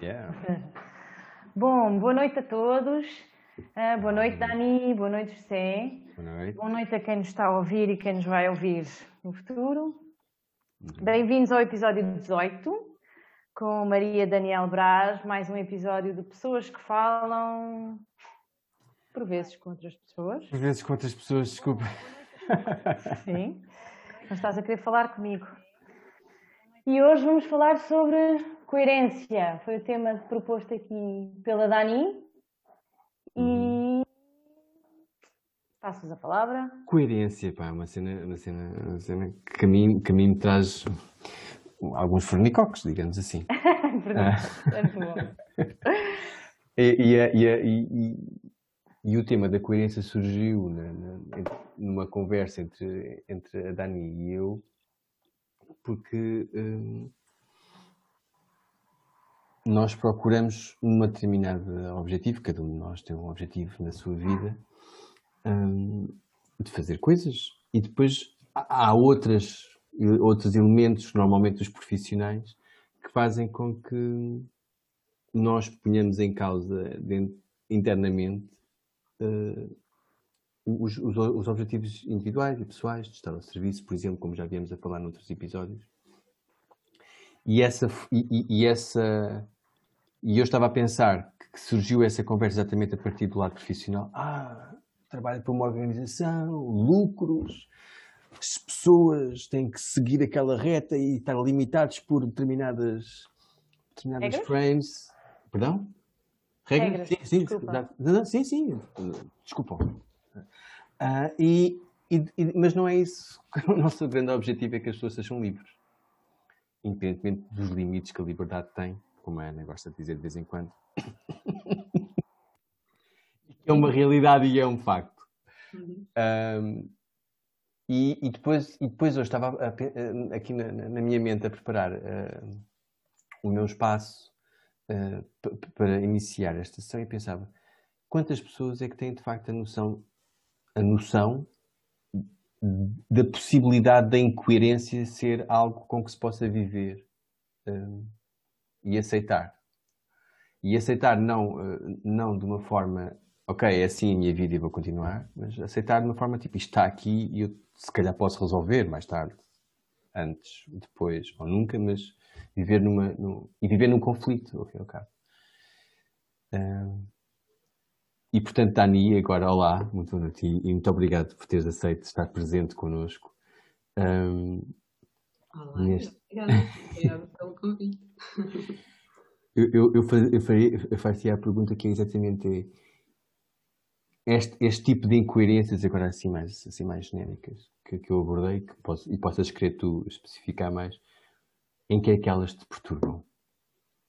Yeah. Bom, boa noite a todos. Uh, boa noite, Dani. Boa noite, José. Boa noite. Boa noite a quem nos está a ouvir e quem nos vai ouvir no futuro. Bem-vindos ao episódio 18 com Maria Daniel Braz. Mais um episódio de pessoas que falam por vezes com outras pessoas. Por vezes com outras pessoas, desculpa. Sim. Não estás a querer falar comigo. E hoje vamos falar sobre coerência. Foi o tema proposto aqui pela Dani. E passo-vos a palavra. Coerência, pá, uma cena, uma cena, uma cena que, a mim, que a mim me traz alguns fornicocos, digamos assim. Verdade, é bom. E, e, e, e- o tema da coerência surgiu na- na- numa conversa entre, entre a Dani e eu, porque hum, nós procuramos um determinado objetivo, cada um de nós tem um objetivo na sua vida, hum, de fazer coisas, e depois há outras, outros elementos, normalmente os profissionais, que fazem com que nós ponhamos em causa dentro- internamente eh, os, os, os objetivos individuais e pessoais de estar ao serviço, por exemplo, como já viemos a falar noutros episódios. E essa, e- e essa e eu estava a pensar que surgiu essa conversa exatamente a partir do lado profissional. Ah, trabalho para uma organização, lucros, as pessoas têm que seguir aquela reta e estar limitados por determinadas, determinadas Regras? frames. Perdão? Regras, Sim, sim, desculpa. não, sim, sim. Desculpa. Ah, e- e- mas não é isso. O nosso grande objetivo é que as pessoas sejam livres. Independentemente dos limites que a liberdade tem, como a Ana gosta de dizer de vez em quando. é uma realidade e é um facto. Ahm, e, e depois, e depois eu estava a a- aqui na, na- minha mente a preparar ah, o meu espaço pa- pa- para iniciar esta sessão e pensava quantas pessoas é que têm de facto a noção, a noção da possibilidade da incoerência ser algo com que se possa viver ah, e aceitar. E aceitar não, ah, não de uma forma, ok, é assim a minha vida e vou continuar, mas aceitar de uma forma tipo, isto está aqui e eu se calhar posso resolver mais tarde, antes, depois ou nunca, mas viver numa, num- e viver num conflito, ao cabo. Ah, e portanto, Dani, agora olá, muito boa noite e e muito obrigado por teres aceito estar presente connosco. Ah, Olá, Neste- obrigada, pelo convite. Eu, eu, eu, faz- eu, faria, eu fazia a pergunta que é exatamente este, este tipo de incoerências, agora assim mais, assim mais genéricas, que, que eu abordei, que posso, e possas querer tu especificar mais, em que é que elas te perturbam?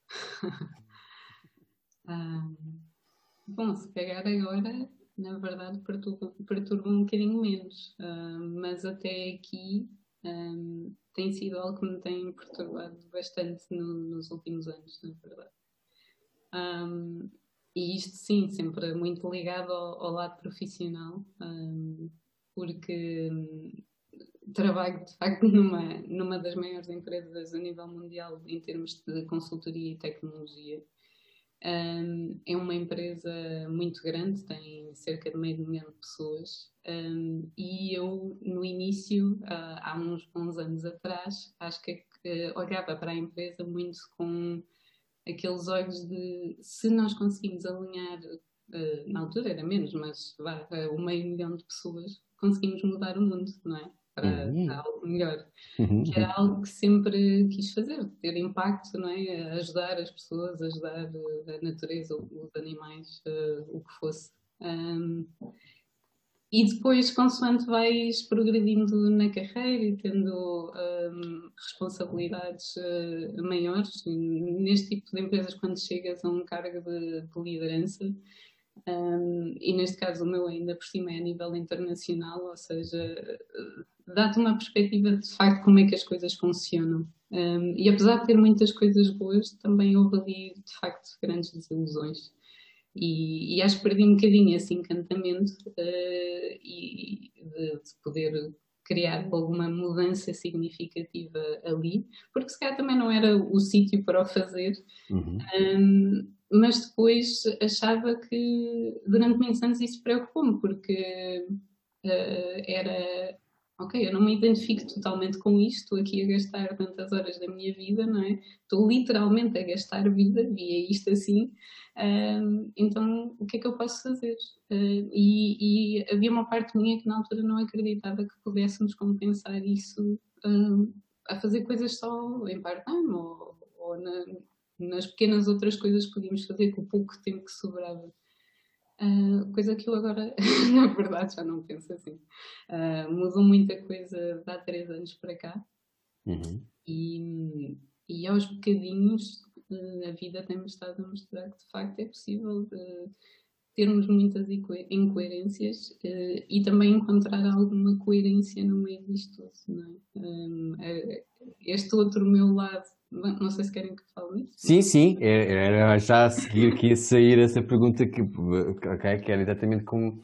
Ah, bom, se calhar agora, na verdade, perturba, perturba um bocadinho menos, Ah, mas até aqui ah, tem sido algo que me tem perturbado bastante no- nos últimos anos, na verdade. Ah, e isto, sim, sempre muito ligado ao, ao lado profissional, ah, porque hum, trabalho de facto numa, numa das maiores empresas a nível mundial em termos de consultoria e tecnologia. Um, é uma empresa muito grande, tem cerca de meio milhão de pessoas, um, e eu, no início, ah, há uns bons anos atrás, acho que eh, olhava para a empresa muito com aqueles olhos de se nós conseguimos alinhar, eh, na altura era menos, mas vá, eh, o meio milhão de pessoas, conseguimos mudar o mundo, não é? Para, Uhum. para algo melhor que era algo que sempre quis fazer, ter impacto, não é? Ajudar as pessoas, ajudar eh, a natureza, os animais, eh, o que fosse. Ahm, e depois, consoante vais progredindo na carreira e tendo ahm, responsabilidades eh, maiores, neste tipo de empresas, quando chegas a um cargo de, de liderança, ahm, e neste caso o meu ainda por cima é a nível internacional, ou seja, dá-te uma perspectiva de facto como é que as coisas funcionam. Um, e apesar de ter muitas coisas boas, também houve ali de facto grandes desilusões. E, e acho que perdi um bocadinho esse encantamento uh, e de, de poder criar alguma mudança significativa ali, porque se calhar também não era o sítio para o fazer. Uhum. Um, mas depois achava que durante muitos anos isso preocupou-me, porque uh, era ok, eu não me identifico totalmente com isto, estou aqui a gastar tantas horas da minha vida, não é? Estou literalmente a gastar vida, via isto assim, então o que é que eu posso fazer? Uh, e, e, havia uma parte minha que na altura não acreditava que pudéssemos compensar isso a fazer coisas só em part-time ou, ou na, nas pequenas outras coisas que podíamos fazer com o pouco tempo que sobrava. Uh, coisa que eu agora, na verdade, já não penso assim. Uh, mudou muita coisa de há três anos para cá. Uhum. E, e aos bocadinhos uh, a vida tem-me estado a mostrar que de facto é possível termos muitas incoerências e também encontrar alguma coerência no meio disto tudo. É? este outro meu lado não sei se querem que fale nisso. Sim, sim, era já a seguir que ia sair essa pergunta que, okay, que era exatamente como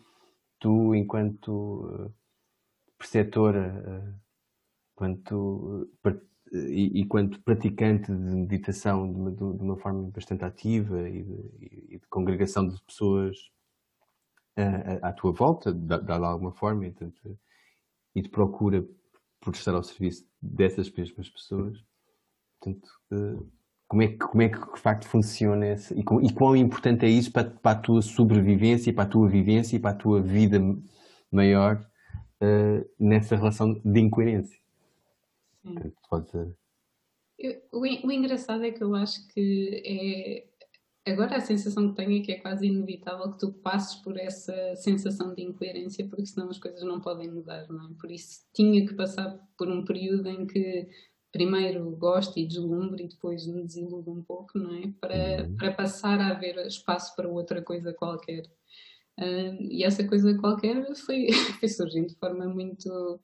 tu, enquanto uh, preceptora, uh, quanto, uh, e, quanto praticante de meditação de uma, de uma forma bastante ativa e de, e de congregação de pessoas à, à tua volta, de, de alguma forma, e, portanto, e de procura por estar ao serviço dessas mesmas pessoas Portanto, uh, como, é que, como é que de facto funciona esse, e, e quão importante é isso para, para, a tua sobrevivência, para a tua vivência e para a tua vida maior uh, nessa relação de incoerência? Sim. Portanto, eu, o, o engraçado é que eu acho que é Agora a sensação que tenho é que é quase inevitável que tu passes por essa sensação de incoerência, porque senão as coisas não podem mudar, não é? Por isso tinha que passar por um período em que primeiro gosto e deslumbre e depois me desiludo um pouco, não é? Para, uhum. para passar a haver espaço para outra coisa qualquer. Uh, e essa coisa qualquer foi, foi surgindo de forma muito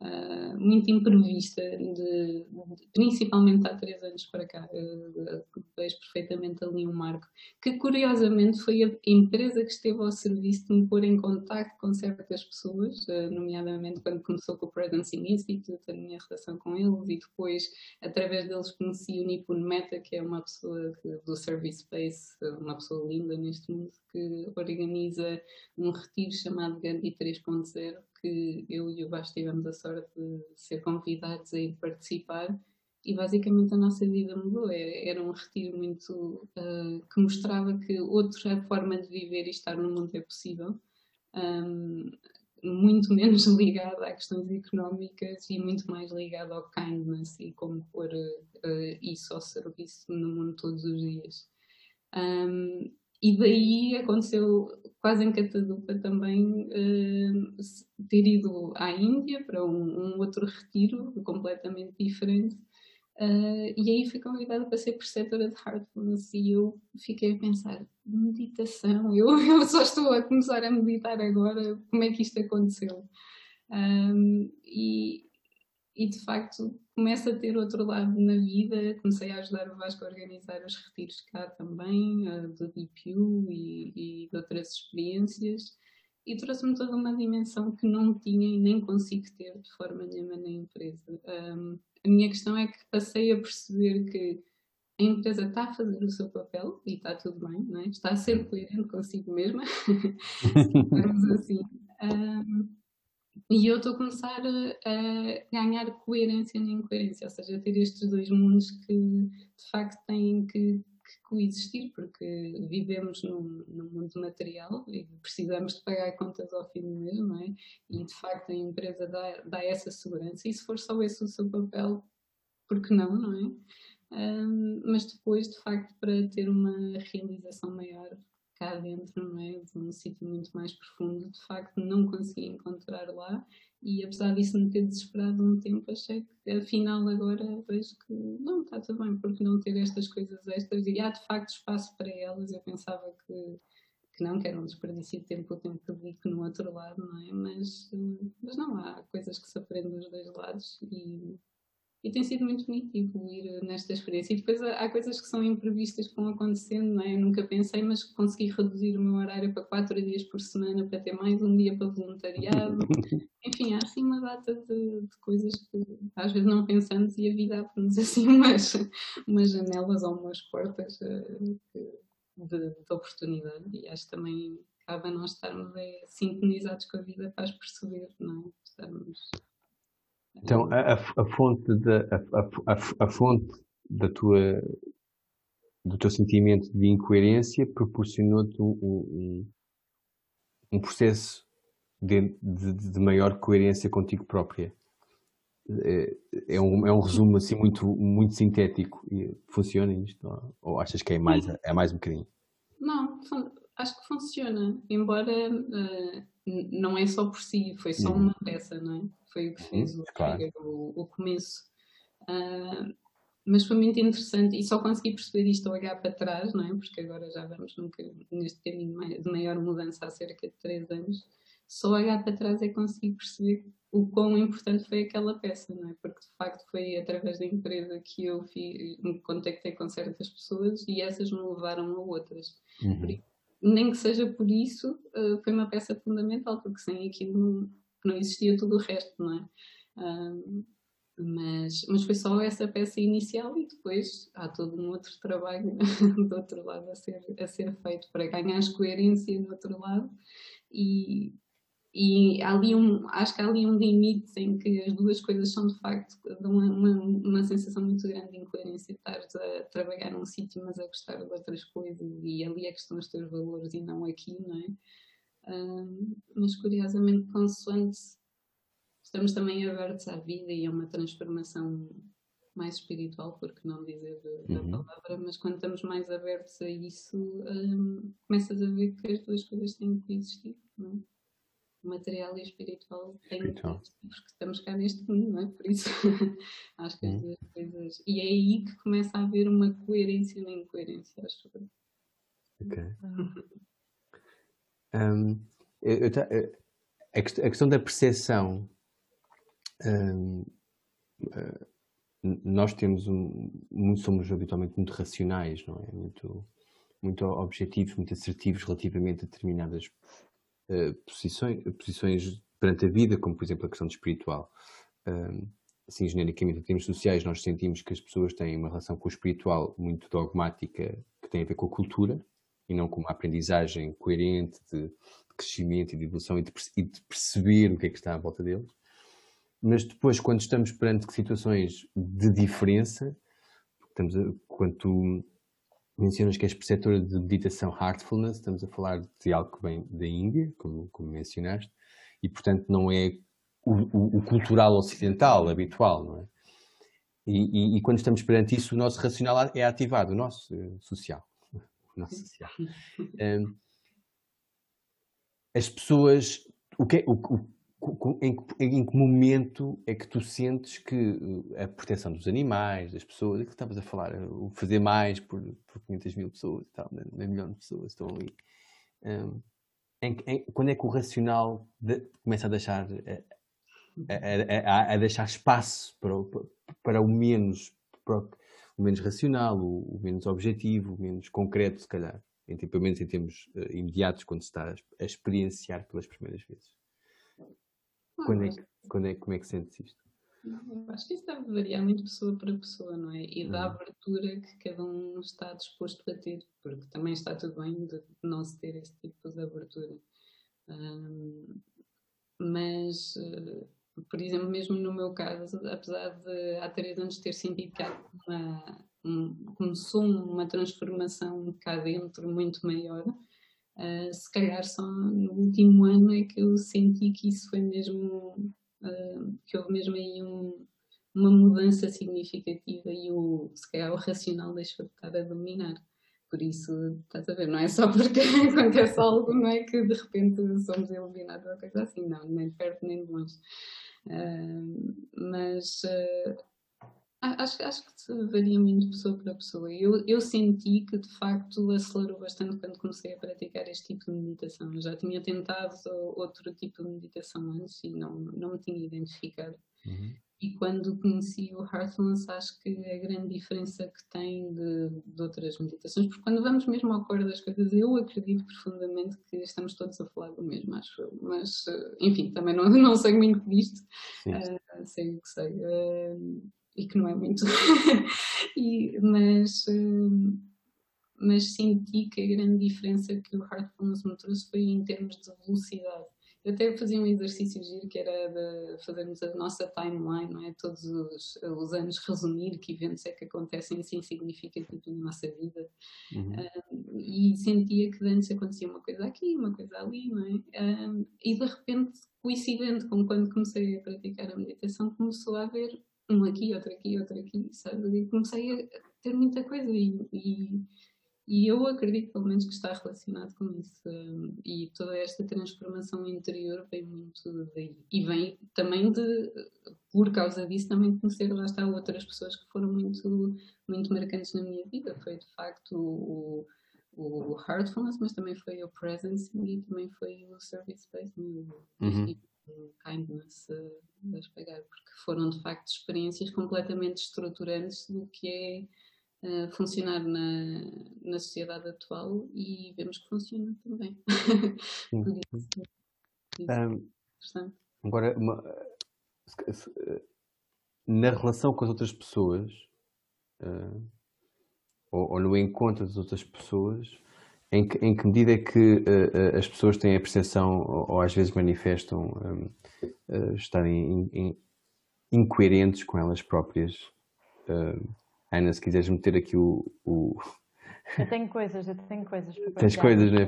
uh, muito imprevista, de, de, principalmente há três anos para cá. Uh, vejo perfeitamente ali um marco, que curiosamente foi a empresa que esteve ao serviço de me pôr em contato com certas pessoas, uh, nomeadamente quando começou com o Presencing Institute, a minha relação com eles, e depois, através deles, conheci o Nippon Meta, que é uma pessoa que, do Service Space, uma pessoa linda neste mundo, que organiza um retiro chamado Gandhi 3.0, que eu e o Baixo tivemos a sorte de ser convidados a ir participar e basicamente a nossa vida mudou. É, era um retiro muito uh, que mostrava que outra forma de viver e estar no mundo é possível. Um, muito menos ligado a questões económicas e muito mais ligado ao kindness e como pôr uh, isso ao serviço no mundo todos os dias. Um, e daí aconteceu quase em catadupa também uh, ter ido à Índia para um, um outro retiro completamente diferente. Uh, e aí fui convidada para ser preceptora de Heartfulness e eu fiquei a pensar, meditação, eu, eu só estou a começar a meditar agora, como é que isto aconteceu? Um, e, e de facto começo a ter outro lado na vida. Comecei a ajudar o Vasco a organizar os retiros cá também, do DPU e, e de outras experiências. E trouxe-me toda uma dimensão que não tinha e nem consigo ter de forma nenhuma na empresa. Um, a minha questão é que passei a perceber que a empresa está a fazer o seu papel e está tudo bem, é? está a ser coerente consigo mesma, vamos assim. Um, e eu estou a começar a, ganhar coerência na incoerência, ou seja, a ter estes dois mundos que de facto têm que, que coexistir, porque vivemos num, num, mundo material e precisamos de pagar contas ao fim do mês, não é? E de facto a empresa dá, dá essa segurança, e se for só esse o seu papel, por que não, não é? Um, mas depois, de facto, para ter uma realização maior, cá dentro, não é? De um sítio muito mais profundo, de facto não consegui encontrar lá e apesar disso me ter desesperado um tempo, achei que afinal agora vejo que não, está tudo bem, porque não ter estas coisas extras e há de facto espaço para elas, eu pensava que, que não, que era um desperdício de tempo o tempo que dedico no outro lado, não é? Mas, mas não, há coisas que se aprendem dos dois lados e, e tem sido muito bonito evoluir nesta experiência. E depois há coisas que são imprevistas que vão acontecendo, não é? Eu nunca pensei, mas consegui reduzir o meu horário para quatro dias por semana para ter mais um dia para voluntariado. Enfim, há assim uma data de, de coisas que às vezes não pensamos e a vida abre-nos assim umas, umas janelas ou umas portas eh, de, de oportunidade. E acho que também cabe a nós estarmos é, sintonizados com a vida para as perceber, não é? Estarmos então, a, a, fonte da, a, a, a, fonte da tua, do teu sentimento de incoerência proporcionou-te um, um, um, processo de, de, de, maior coerência contigo própria. É, é, um, é um resumo assim muito, muito sintético. Funciona isto? Ou achas que é mais, é mais um bocadinho? Não, acho que funciona. Embora uh, não é só por si, foi só uhum. uma peça, não é? Foi o que fez o, claro. o, o, começo. Uh, mas foi muito interessante e só consegui perceber isto a olhar para trás, não é? Porque agora já vamos num, neste caminho de maior mudança há cerca de três anos. Só olhar para trás é conseguir perceber o quão importante foi aquela peça, não é? Porque de facto foi através da empresa que eu fiz, me contactei com certas pessoas e essas me levaram a outras. Uhum. Nem que seja por isso, uh, foi uma peça fundamental, porque sem aquilo não, não existia tudo o resto, não é? Um, mas, mas foi só essa peça inicial e depois há todo um outro trabalho do outro lado a ser, a ser feito para ganhar coerência do outro lado e, e ali um, acho que há ali um limite em que as duas coisas são de facto dão uma, uma, sensação muito grande de incoerência estares a trabalhar num sítio mas a gostar de outras coisas e ali é que estão os teus valores e não aqui, não é? mas curiosamente, consoante estamos também abertos à vida e a uma transformação mais espiritual, porque não dizer da uhum. palavra, mas quando estamos mais abertos a isso, um, começas a ver que as duas coisas têm que existir, não é? Material e espiritual têm que existir, porque estamos cá neste mundo, não é? Por isso, acho que as uhum. duas coisas. E é aí que começa a haver uma coerência na incoerência, acho que. Ok. Um, eu, eu, a, questão da percepção, um, uh, nós temos um, somos habitualmente muito racionais, não é? Muito, muito objetivos, muito assertivos relativamente a determinadas uh, posições, posições perante a vida, como por exemplo a questão do espiritual. Assim, genericamente, em termos sociais, nós sentimos que as pessoas têm uma relação com o espiritual muito dogmática, que tem a ver com a cultura, e não com uma aprendizagem coerente de, de crescimento e de evolução e de, e de, perceber o que é que está à volta deles. Mas depois, quando estamos perante situações de diferença, estamos a, quando tu mencionas que és preceptora de meditação Heartfulness, estamos a falar de algo que vem da Índia, como, como mencionaste, e portanto não é o, o, o cultural ocidental habitual, não é? E, e, e, quando estamos perante isso, o nosso racional é ativado, o nosso eh, social nossa social. Um, as pessoas, o que, o, o, em, em, que momento é que tu sentes que uh, a proteção dos animais, das pessoas, é que estavas a falar, uh, o fazer mais por, por 500 mil pessoas tal, né, milhão de pessoas estão ali. Um, em, em, quando é que o racional de, começa a deixar a, a, a, a, deixar espaço para, para o menos para, o menos racional, o, o, menos objetivo, o menos concreto, se calhar, em, pelo menos em termos uh, imediatos, quando se está a, experienciar pelas primeiras vezes. Quando, é que, quando é, como é que sentes isto? acho que isso deve variar muito pessoa para pessoa, não é? E da uhum. abertura que cada um está disposto a ter, porque também está tudo bem de não se ter esse tipo de abertura. Um, mas uh, por exemplo, mesmo no meu caso, apesar de há três anos ter sentido que há uma, um, começou uma transformação cá dentro muito maior, uh, se calhar só no último ano é que eu senti que isso foi mesmo, uh, que houve mesmo aí um, uma mudança significativa e o, se calhar o racional deixou de estar a dominar. Por isso, estás a ver, não é só porque acontece algo, não é que de repente somos iluminados ou coisa assim, não, nem perto nem de longe mas uh, acho, acho que varia muito de pessoa para pessoa. Eu, eu senti que de facto acelerou bastante quando comecei a praticar este tipo de meditação. Eu já tinha tentado outro tipo de meditação antes e não, não me tinha identificado. Uhum. E quando conheci o Heartfulness, acho que a grande diferença que tem de, de, outras meditações, porque quando vamos mesmo ao cor das coisas, eu acredito profundamente que estamos todos a falar do mesmo, acho eu. Mas, eh, enfim, também não, não sei muito disto, uh, sei o que sei, uh, e que não é muito. e, mas, uh, mas senti que a grande diferença que o Heartfulness me trouxe foi em termos de velocidade eu até fazia um exercício giro que era de fazermos a nossa timeline, não é? Todos os, os anos resumir que eventos é que acontecem assim significativos na nossa vida. Uhum. Um, e sentia que antes acontecia uma coisa aqui, uma coisa ali, não é? Um, e de repente, coincidente com quando comecei a praticar a meditação, começou a haver um aqui, outro aqui, outro aqui, sabe? E comecei a ter muita coisa e, e e eu acredito, pelo menos, que está relacionado com isso. Um, e toda esta transformação interior vem muito daí. E vem também de, por causa disso, também conhecer lá está outras pessoas que foram muito, muito marcantes na minha vida. Foi de facto o, o Heartfulness, mas também foi o Presence e também foi o Service Space, o uhum. Kindness uh, a pegar, porque foram de facto experiências completamente estruturantes do que é funcionar na, na sociedade atual e vemos que funciona também. Por isso, um, agora, uma, na relação com as outras pessoas, uh, ou, ou, no encontro das outras pessoas, em que, em que medida é que uh, as pessoas têm a percepção, ou, ou às vezes manifestam um, uh, estarem in, in, incoerentes com elas próprias? Uh, Ana, se quiseres meter aqui o. o... Eu tenho coisas, eu tenho coisas para Tens coisas, não é?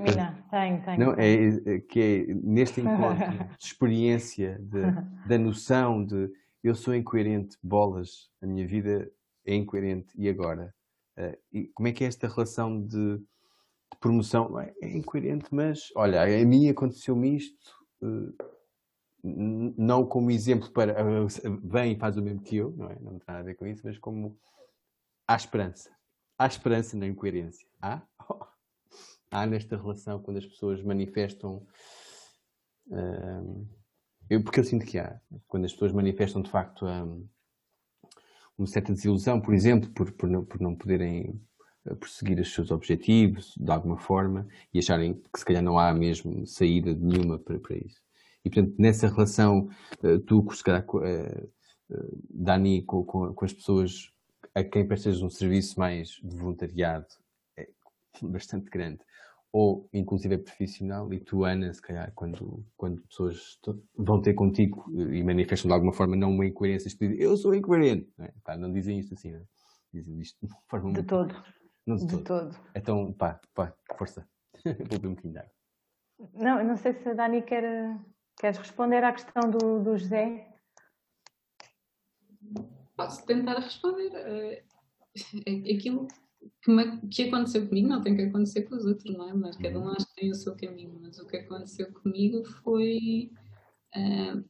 Tenho, tenho. Não, é, é que é neste encontro de experiência, de, da noção de eu sou incoerente, bolas, a minha vida é incoerente, e agora? Uh, e como é que é esta relação de promoção? É, é incoerente, mas olha, a mim aconteceu-me isto. Uh, não como exemplo para vem e faz o mesmo que eu, não é? Não tem nada a ver com isso, mas como há esperança. Há esperança na incoerência. Há? Oh. Há nesta relação quando as pessoas manifestam. Uh, eu, porque eu sinto que há. Quando as pessoas manifestam de facto um, uma certa desilusão, por exemplo, por, por, não, por não poderem eh, perseguir os seus objetivos de alguma forma e acharem que se calhar não há mesmo saída nenhuma para, para isso. E portanto, nessa relação, uh, tu, se calhar, uh, Dani, com, com, com as pessoas a quem prestas um serviço mais de voluntariado é bastante grande, ou inclusive é profissional, e tu, Ana, se calhar, quando, quando pessoas vão ter contigo e manifestam de alguma forma não uma incoerência, eu sou incoerente, não, é? Pá, não dizem isto assim, não é? dizem isto de forma de muito... todo. Não de, de todo. todo. Então, pá, pá, força. Vou beber um bocadinho de água. Não, não sei se a Dani quer, queres responder à questão do, do José posso tentar responder. É, é aquilo que, me, que aconteceu comigo não tem que acontecer com os outros, não é? Mas cada um uhum. acho que tem o seu caminho. Mas o que aconteceu comigo foi. Uh,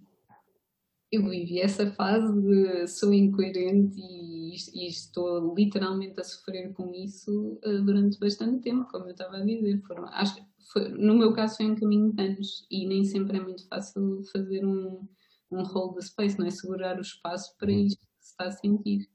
eu vivi essa fase de sou incoerente e, e, estou literalmente a sofrer com isso uh, durante bastante tempo, como eu estava a dizer. Foram, acho, foi, no meu caso foi um caminho de anos e nem sempre é muito fácil fazer um, um hold the space, não é? Segurar o espaço para uhum. isto está a sentir.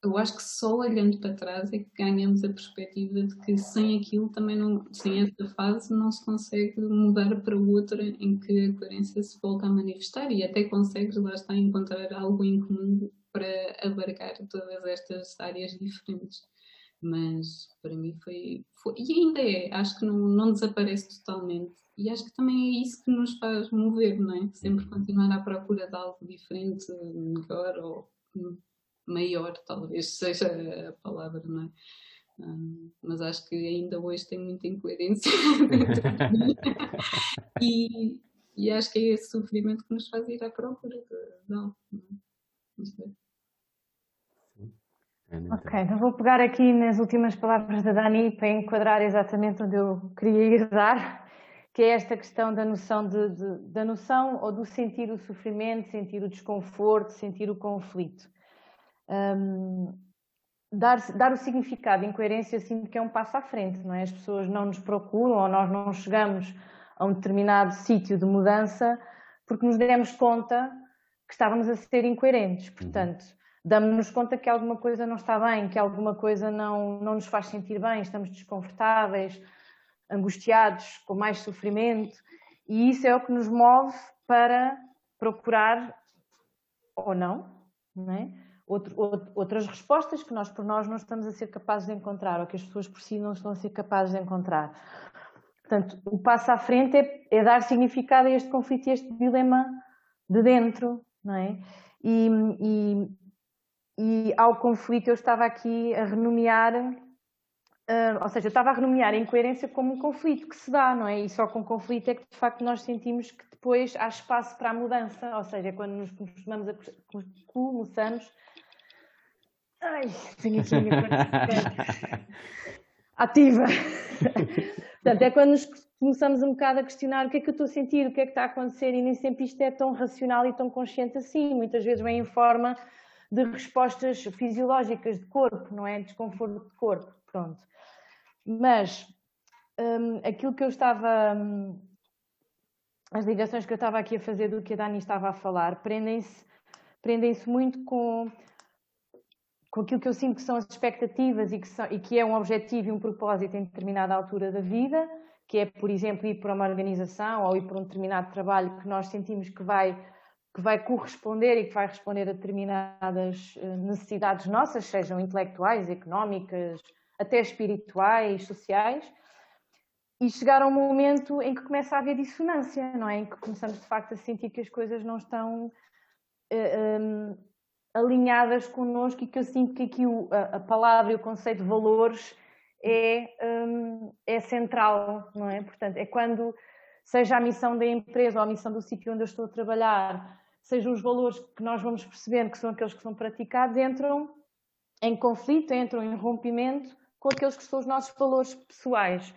Eu acho que só olhando para trás é que ganhamos a perspectiva de que sem aquilo também não, sem essa fase não se consegue mudar para outra em que a coerência se volta a manifestar e até consegues lá está encontrar algo em comum para abarcar todas estas áreas diferentes mas para mim foi, foi, e ainda é, acho que não, não desaparece totalmente e acho que também é isso que nos faz mover, não é? Sempre continuar à procura de algo diferente, melhor ou maior, talvez seja a palavra, não é? Um, mas acho que ainda hoje tem muita incoerência e, e acho que é esse sofrimento que nos faz ir à procura de, algo. Não sei. Ok, então vou pegar aqui nas últimas palavras da Dani para enquadrar exatamente onde eu queria ir dar, que é esta questão da noção de, de, da noção ou do sentir o sofrimento, sentir o desconforto, sentir o conflito. Um, dar, dar o significado, incoerência, sinto que é um passo à frente, não é? As pessoas não nos procuram ou nós não chegamos a um determinado sítio de mudança porque nos demos conta que estávamos a ser incoerentes. Uhum. Portanto, damos-nos conta que alguma coisa não está bem, que alguma coisa não, não nos faz sentir bem, estamos desconfortáveis, angustiados, com mais sofrimento, e isso é o que nos move para procurar ou não, não é? Outro, outras respostas que nós por nós não estamos a ser capazes de encontrar ou que as pessoas por si não estão a ser capazes de encontrar. Portanto, o passo à frente é, é dar significado a este conflito e a este dilema de dentro, não é? E, e, e ao conflito eu estava aqui a renomear, uh, ou seja, eu estava a renomear a incoerência como um conflito que se dá, não é? E só com conflito é que de facto nós sentimos que depois há espaço para a mudança, ou seja, quando nos começamos a começamos Ai, tenho aqui a minha ativa. Portanto, é quando nos começamos um bocado a questionar o que é que eu estou a sentir, o que é que está a acontecer, e nem sempre isto é tão racional e tão consciente assim. Muitas vezes vem em forma de respostas fisiológicas de corpo, não é? Desconforto de corpo, pronto. Mas um, aquilo que eu estava. Um, as ligações que eu estava aqui a fazer do que a Dani estava a falar prendem-se prendem muito com, com aquilo que eu sinto que são as expectativas e que, são, e que é um objetivo e um propósito em determinada altura da vida, que é, por exemplo, ir para uma organização ou ir para um determinado trabalho que nós sentimos que vai que vai corresponder e que vai responder a determinadas eh, necessidades nossas, sejam intelectuais, económicas, até espirituais, sociais, e chegar a um momento em que começa a haver dissonância, não é? Em que começamos de facto a sentir que as coisas não estão uh, eh, um, ehm, alinhadas connosco e que eu sinto que aqui o, a, a, palavra e o conceito de valores é, um, é central, não é? Portanto, é quando seja a missão da empresa ou a missão do sítio onde eu estou a trabalhar, sejam os valores que nós vamos percebendo que são aqueles que são praticados, entram em conflito, entram em rompimento com aqueles que são os nossos valores pessoais.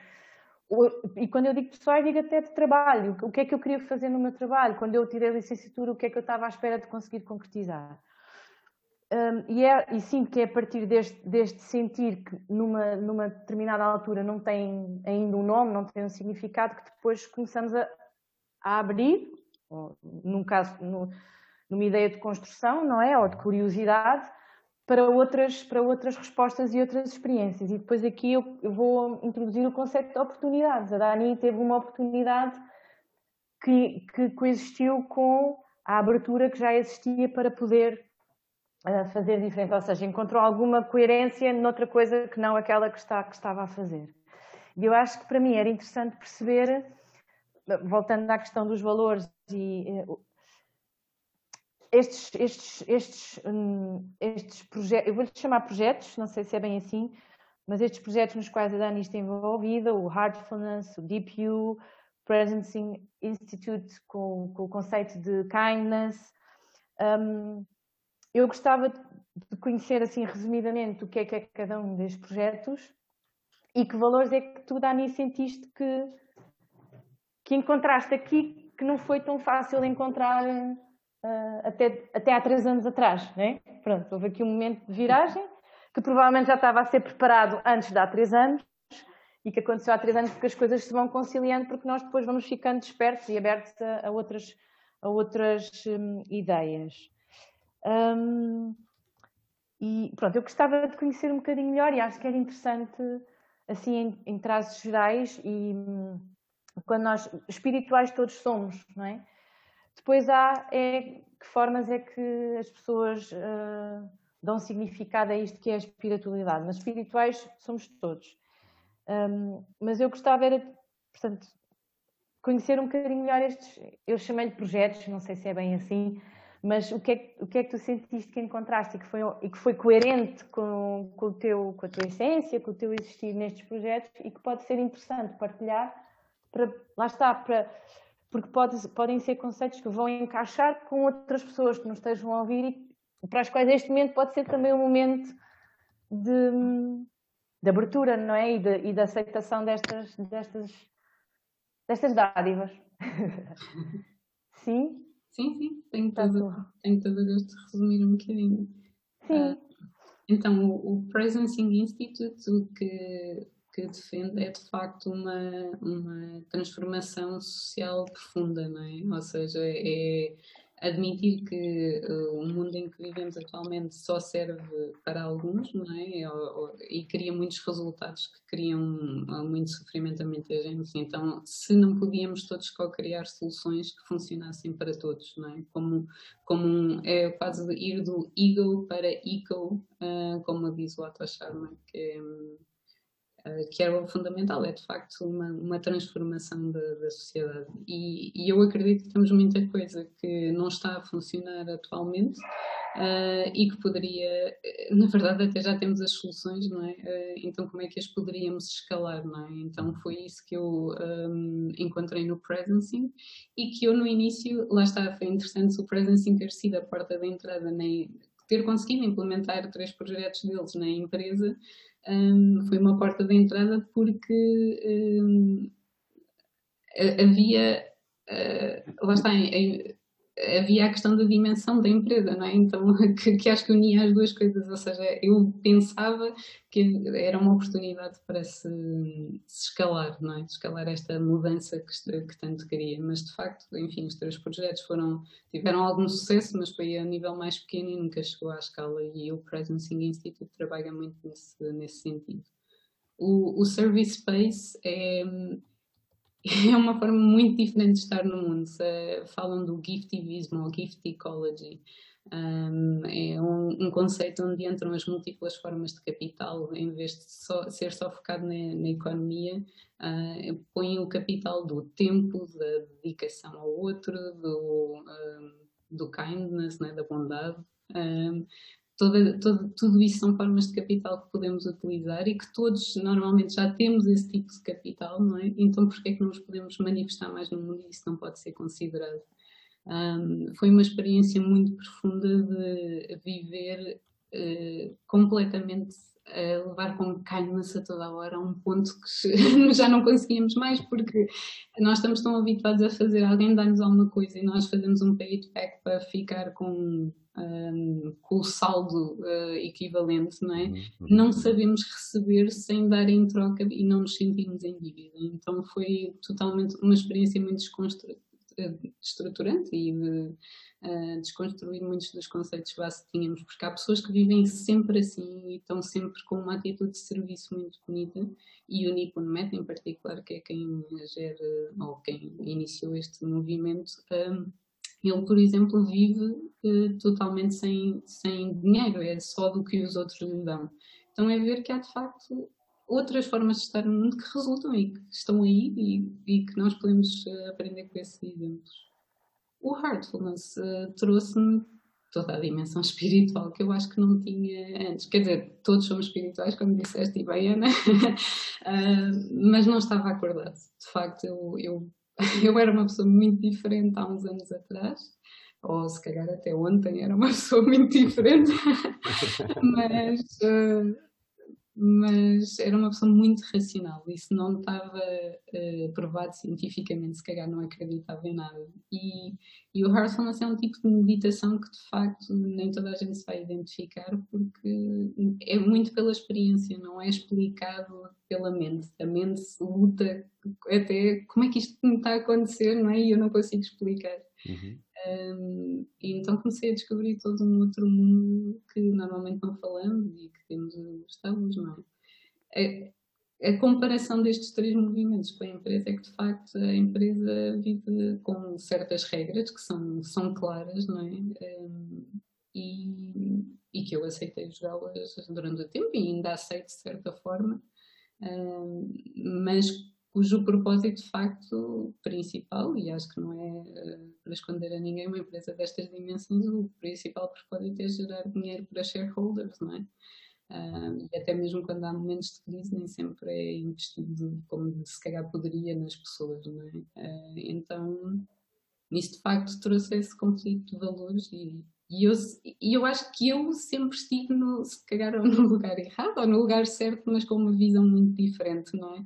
E quando eu digo pessoais, digo até de trabalho. O que é que eu queria fazer no meu trabalho? Quando eu tirei a licenciatura, o que é que eu estava à espera de conseguir concretizar? Um, e, é, e sinto que é a partir deste, deste sentir que numa, numa determinada altura não tem ainda um nome, não tem um significado, que depois começamos a, a abrir ou, num caso, no, numa ideia de construção, não é? Ou de curiosidade, para outras, para outras respostas e outras experiências. E depois aqui eu, eu vou introduzir o conceito de oportunidades. A Dani teve uma oportunidade que, que coexistiu com a abertura que já existia para poder fazer diferente, ou seja, encontrou alguma coerência noutra coisa que não aquela que, está, que estava a fazer. E eu acho que para mim era interessante perceber, voltando à questão dos valores e eh, estes, estes, estes, hum, estes projetos, eu vou-lhe chamar projetos, não sei se é bem assim, mas estes projetos nos quais a Dani está envolvida, o Heartfulness, o You, Presencing Institute com, com, o conceito de kindness. Um, eu gostava de conhecer assim resumidamente o que é que é cada um destes projetos e que valores é que tu, Dani, sentiste que, que encontraste aqui que não foi tão fácil encontrar uh, até, até há três anos atrás, né? Pronto, houve aqui um momento de viragem que provavelmente já estava a ser preparado antes de há três anos e que aconteceu há três anos porque as coisas se vão conciliando porque nós depois vamos ficando despertos e abertos a, a outras, a outras um, ideias. Um, e pronto, eu gostava de conhecer um bocadinho melhor e acho que era interessante, assim, em, em traços gerais e hum, quando nós espirituais todos somos, não é? Depois há é, que formas é que as pessoas uh, dão significado a isto que é a espiritualidade, mas espirituais somos todos. Um, mas eu gostava era, portanto, conhecer um bocadinho melhor estes, eu chamei-lhe projetos, não sei se é bem assim, mas o que, é, o que é que tu sentiste que encontraste e que foi, e que foi coerente com, com, o teu, com a tua essência, com o teu existir nestes projetos e que pode ser interessante partilhar para, lá está, para, porque pode, podem ser conceitos que vão encaixar com outras pessoas que nos estejam a ouvir e para as quais este momento pode ser também um momento de, de abertura, não é? E de, e de aceitação destas, destas, destas dádivas. sim? Sim, sim, tenho todo, tenho todo o gosto de resumir um bocadinho. Sim. Uh, então, o, o Presencing Institute, o que que defende é de facto uma, uma transformação social profunda, não é? Ou seja, é, admitir que uh, o mundo em que vivemos atualmente só serve para alguns, não é? e cria muitos resultados que criam muito sofrimento a muita gente. Então, se não podíamos todos co-criar soluções que funcionassem para todos, não é? Como, como é quase ir do ego para eco, uh, como diz o Otto Scharmer, que é eh, que era o fundamental, é de facto uma, uma transformação da, da sociedade. E, e, eu acredito que temos muita coisa que não está a funcionar atualmente uh, e que poderia, eh, na verdade, até já temos as soluções, não é? Uh, então, como é que as poderíamos escalar, não é? Então, foi isso que eu um, encontrei no Presencing e que eu, no início, lá está, foi interessante o Presencing ter sido a porta de entrada, nem ter conseguido implementar três projetos deles na empresa um, foi uma porta de entrada porque um, havia, uh, lá está, havia a questão da dimensão da empresa, não é? Então, que, que, acho que unia as duas coisas, ou seja, eu pensava que era uma oportunidade para se, se escalar, não é? Escalar esta mudança que, que, tanto queria, mas de facto, enfim, os três projetos foram, tiveram algum sucesso, mas foi a nível mais pequeno e nunca chegou à escala e o Presencing Institute trabalha muito nesse, nesse sentido. O, o Service Space é, é uma forma muito diferente de estar no mundo. falam do giftivismo ou gift ecology. Um, é um, um, conceito onde entram as múltiplas formas de capital, em vez de só, ser só focado na, na economia, uh, põem o capital do tempo, da dedicação ao outro, do, um, do kindness, né, da bondade, toda, toda, tudo isso são formas de capital que podemos utilizar e que todos normalmente já temos esse tipo de capital, não é? Então, por que é que não os podemos manifestar mais no mundo isso não pode ser considerado? Um, foi uma experiência muito profunda de viver uh, completamente a levar com kindness a toda a hora a um ponto que já não conseguíamos mais porque nós estamos tão habituados a fazer alguém dar-nos alguma coisa e nós fazemos um pay back para ficar com um, com o saldo uh, equivalente, não é? Uhum. Não sabemos receber sem dar em troca e não nos sentimos em dívida. Então foi totalmente uma experiência muito estruturante e de uh, desconstruir muitos dos conceitos básicos que tínhamos, porque há pessoas que vivem sempre assim e estão sempre com uma atitude de serviço muito bonita e o Nippon Met em particular, que é quem gera ou quem iniciou este movimento, um, ele, por exemplo, vive uh, totalmente sem, sem dinheiro, é só do que os outros lhe dão. Então é ver que há de facto outras formas de estar no mundo que resultam e que estão aí e, e que nós podemos uh, aprender com esses exemplos. O Heartfulness uh, trouxe-me toda a dimensão espiritual que eu acho que não tinha antes. Quer dizer, todos somos espirituais, como disseste, e bem, Ana, mas não estava acordado. De facto, eu, eu eu era uma pessoa muito diferente há uns anos atrás, ou se calhar até ontem era uma pessoa muito diferente, mas, uh, mas era uma pessoa muito racional. Isso não estava uh, provado cientificamente, se calhar não acreditava em nada. E, e o Heartfulness é um tipo de meditação que de facto nem toda a gente se vai identificar, porque é muito pela experiência, não é explicado pela mente. A mente luta até como é que isto me está a acontecer, não é? E eu não consigo explicar. Uhum. Um, e então comecei a descobrir todo um outro mundo que normalmente não falamos e que temos os tabus, não é? A, a, comparação destes três movimentos com a empresa é que, de facto, a empresa vive com certas regras que são, são claras, não é? Um, e, e que eu aceitei jogá-las durante o tempo e ainda aceito de certa forma, um, mas cujo propósito de facto principal, e acho que não é uh, para esconder a ninguém uma empresa destas dimensões, o principal propósito é gerar dinheiro para shareholders, não é? Uh, e até mesmo quando há momentos de crise, nem sempre é investido como se calhar poderia nas pessoas, não é? Uh, então, isso de facto trouxe esse conflito de valores e, e eu, e eu acho que eu sempre estive, no, se calhar, no lugar errado ou no lugar certo, mas com uma visão muito diferente, não é?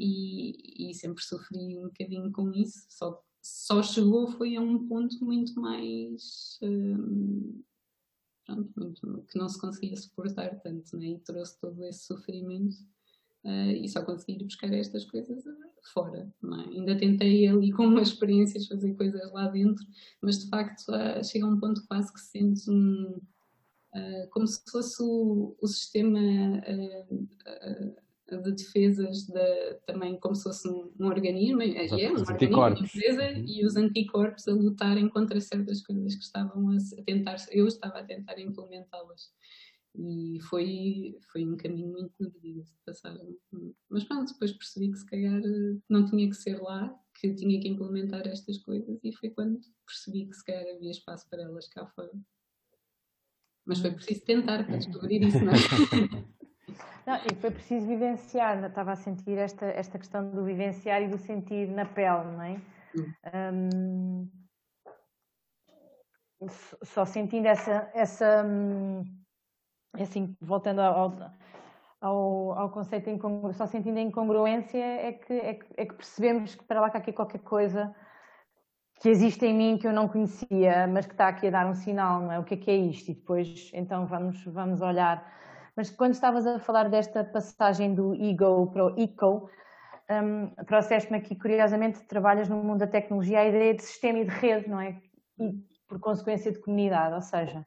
E, e sempre sofri um bocadinho com isso, só, só chegou foi a um ponto muito mais hum, pronto, muito, que não se conseguia suportar tanto, né? e trouxe todo esse sofrimento uh, e só consegui buscar estas coisas fora. É? Ainda tentei ali com umas experiências fazer coisas lá dentro, mas de facto uh, chega a um ponto quase que sentes um, uh, como se fosse o, o sistema de defesas de, também como se fosse um, um organismo, é, é um organismo de defesa uhum. e os anticorpos a lutarem contra certas coisas que estavam a, a tentar, eu estava a tentar implementá-las. E foi, foi um caminho muito dolorido de passar. Mas pronto, depois percebi que se calhar não tinha que ser lá, que tinha que implementar estas coisas e foi quando percebi que se calhar havia espaço para elas cá fora. Mas foi preciso tentar para descobrir isso, não é? Não, e foi preciso vivenciar, estava a sentir esta, esta questão do vivenciar e do sentir na pele, não é? Um, só sentindo essa, essa hum, assim, voltando ao, ao, ao conceito de incongruência, só sentindo a incongruência é que, é que, é que percebemos que para lá cá aqui qualquer coisa que existe em mim que eu não conhecia, mas que está aqui a dar um sinal, não é? O que é que é isto? E depois, então, vamos, vamos olhar mas quando estavas a falar desta passagem do ego para o eco, um, trouxeste-me aqui, curiosamente, trabalhas no mundo da tecnologia, a ideia de sistema e de rede, não é? E por consequência de comunidade, ou seja,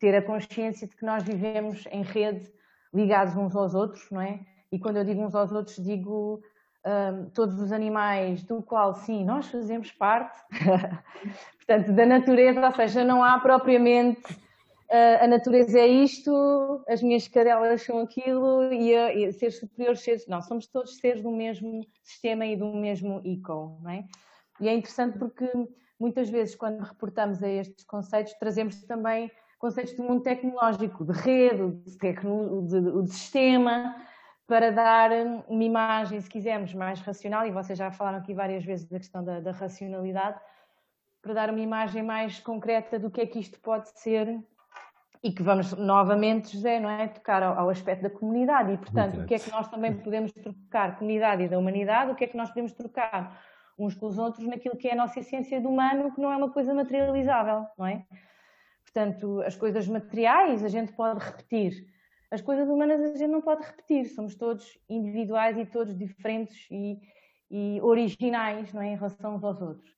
ter a consciência de que nós vivemos em rede, ligados uns aos outros, não é? E quando eu digo uns aos outros, digo um, todos os animais do qual, sim, nós fazemos parte, portanto, da natureza, ou seja, não há propriamente a natureza é isto, as minhas cadelas são aquilo e, a, e ser superiores, seres. Não, somos todos seres do mesmo sistema e do mesmo eco, não é? E é interessante porque muitas vezes, quando reportamos a estes conceitos, trazemos também conceitos do mundo tecnológico, de rede, de, tecno, de, de sistema, para dar uma imagem, se quisermos, mais racional, e vocês já falaram aqui várias vezes da questão da, da racionalidade, para dar uma imagem mais concreta do que é que isto pode ser e que vamos novamente, José, não é? Tocar ao, ao aspecto da comunidade e, portanto, o que é que nós também podemos trocar, comunidade e da humanidade, o que é que nós podemos trocar uns com os outros naquilo que é a nossa essência do humano, que não é uma coisa materializável, não é? Portanto, as coisas materiais a gente pode repetir, as coisas humanas a gente não pode repetir, somos todos individuais e todos diferentes e, e originais, não é? Em relação uns aos outros.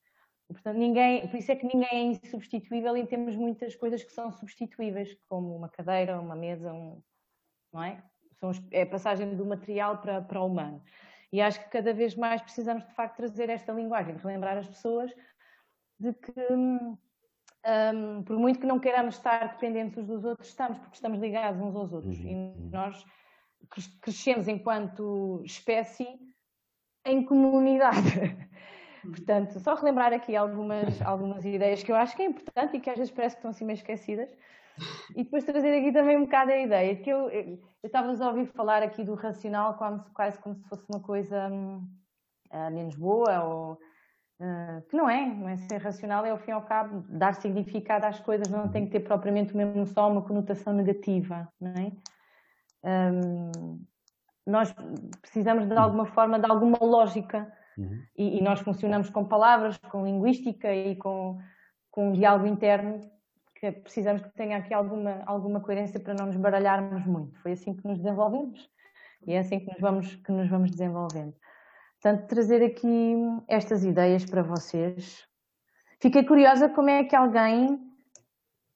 Portanto, ninguém, por isso é que ninguém é insubstituível e temos muitas coisas que são substituíveis, como uma cadeira, uma mesa, um, não é? São, é a passagem do material para, para o humano. E acho que cada vez mais precisamos, de facto, trazer esta linguagem, de relembrar as pessoas de que, um, hum, por muito que não queiramos estar dependentes uns dos outros, estamos, porque estamos ligados uns aos outros. Uhum. E uhum. nós crescemos enquanto espécie em comunidade. Portanto, só relembrar aqui algumas, algumas ideias que eu acho que é importante e que às vezes parece que estão assim meio esquecidas. E depois trazer aqui também um bocado a ideia que eu, eu estava a ouvir falar aqui do racional como, quase como se fosse uma coisa uh, menos boa ou uh, que não é, não é ser racional é ao fim e ao cabo dar significado às coisas, não tem que ter propriamente o mesmo só uma conotação negativa, não é? Um, nós precisamos de alguma forma de alguma lógica Uhum. E, e, nós funcionamos com palavras, com linguística e com, com um diálogo interno que precisamos que tenha aqui alguma, alguma coerência para não nos baralharmos muito. Foi assim que nos desenvolvemos e é assim que nos vamos, que nos vamos desenvolvendo. Portanto, trazer aqui estas ideias para vocês. Fiquei curiosa como é que alguém.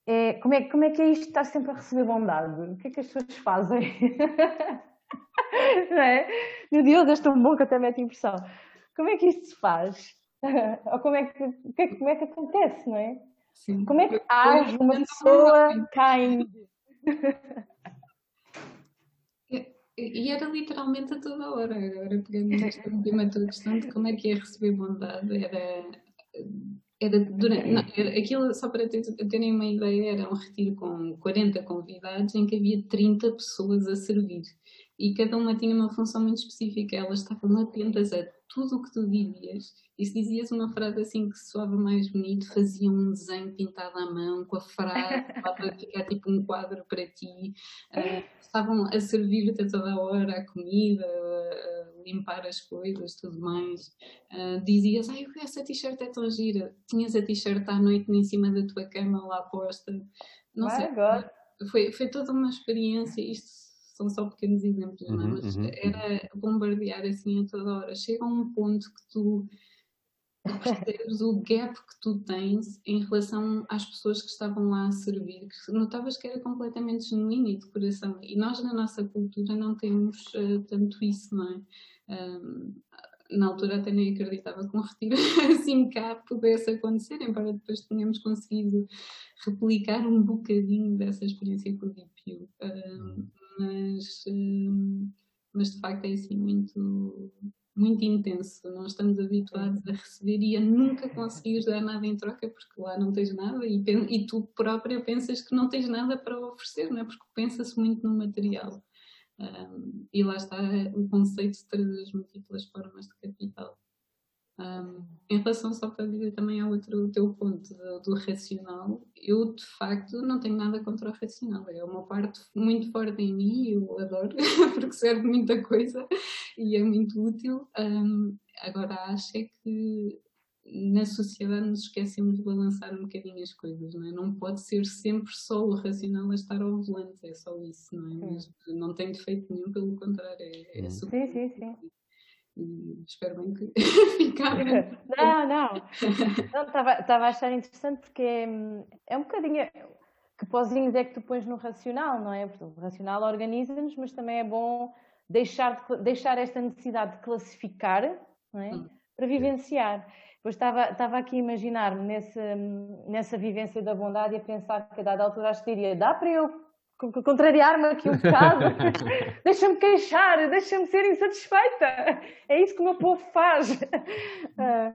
É, como, é, como é que é isto estar sempre a receber bondade? O que é que as pessoas fazem? não é? Meu Deus, és tão bom que até mete impressão como é que isto se faz? Ou como é que, é como é que acontece, não é? Sim. Como é que age uma pessoa kind? E era literalmente a toda hora, agora pegando nesta última tua questão de como é que é receber bondade, era, era durante, não, era, aquilo, só para terem uma ideia, era um retiro com 40 convidados em que havia 30 pessoas a servir e cada uma tinha uma função muito específica, elas estavam atentas a tudo o que tu dizias. E se dizias uma frase assim que soava mais bonito, faziam um desenho pintado à mão com a frase para ficar tipo um quadro para ti. Uh, estavam a servir-te a toda a hora a comida, a limpar as coisas, tudo mais. Uh, dizias, ai, essa t-shirt é tão gira. Tinhas a t-shirt à noite em cima da tua cama lá posta. Não My sei. God. Foi, foi toda uma experiência. Isto são só pequenos exemplos, uhum, não é? Mas uhum, era uhum. bombardear assim a toda hora. Chega a um ponto que tu percebes o gap que tu tens em relação às pessoas que estavam lá a servir, que notavas que era completamente genuíno e de coração. E nós, na nossa cultura, não temos uh, tanto isso, não é? Um, na altura até nem acreditava que um retiro assim cá pudesse acontecer, embora depois tenhamos conseguido replicar um bocadinho dessa experiência com o DPU. Um, mas, um, mas de facto é assim muito muito intenso. Não estamos habituados a receber e a nunca conseguires dar nada em troca porque lá não tens nada e, e tu própria pensas que não tens nada para oferecer, não é? Porque pensa-se muito no material. Um, e lá está o conceito de trazer as múltiplas formas de capital. Um, em relação só para dizer também ao outro o teu ponto do, do, racional, eu de facto não tenho nada contra o racional, é uma parte muito forte em mim, eu adoro, porque serve muita coisa e é muito útil. Um, agora acho é que na sociedade nos esquecemos de balançar um bocadinho as coisas, não é? Não pode ser sempre só o racional a estar ao volante, é só isso, não é? Mas não tem defeito nenhum, pelo contrário, é, é super. Sim, sim, sim. E espero bem que ficaram. Não, não. Estava a achar interessante porque é, é um bocadinho. Que pozinhos é que tu pões no racional, não é? Porque o racional organiza-nos, mas também é bom deixar, deixar esta necessidade de classificar, não é? Hum. Para vivenciar. Depois estava, estava aqui a imaginar-me nessa, nessa vivência da bondade e a pensar que a dada altura acho que diria, dá para eu contrariar-me aqui um bocado, deixa-me queixar, deixa-me ser insatisfeita. É isso que o meu povo faz. Uh,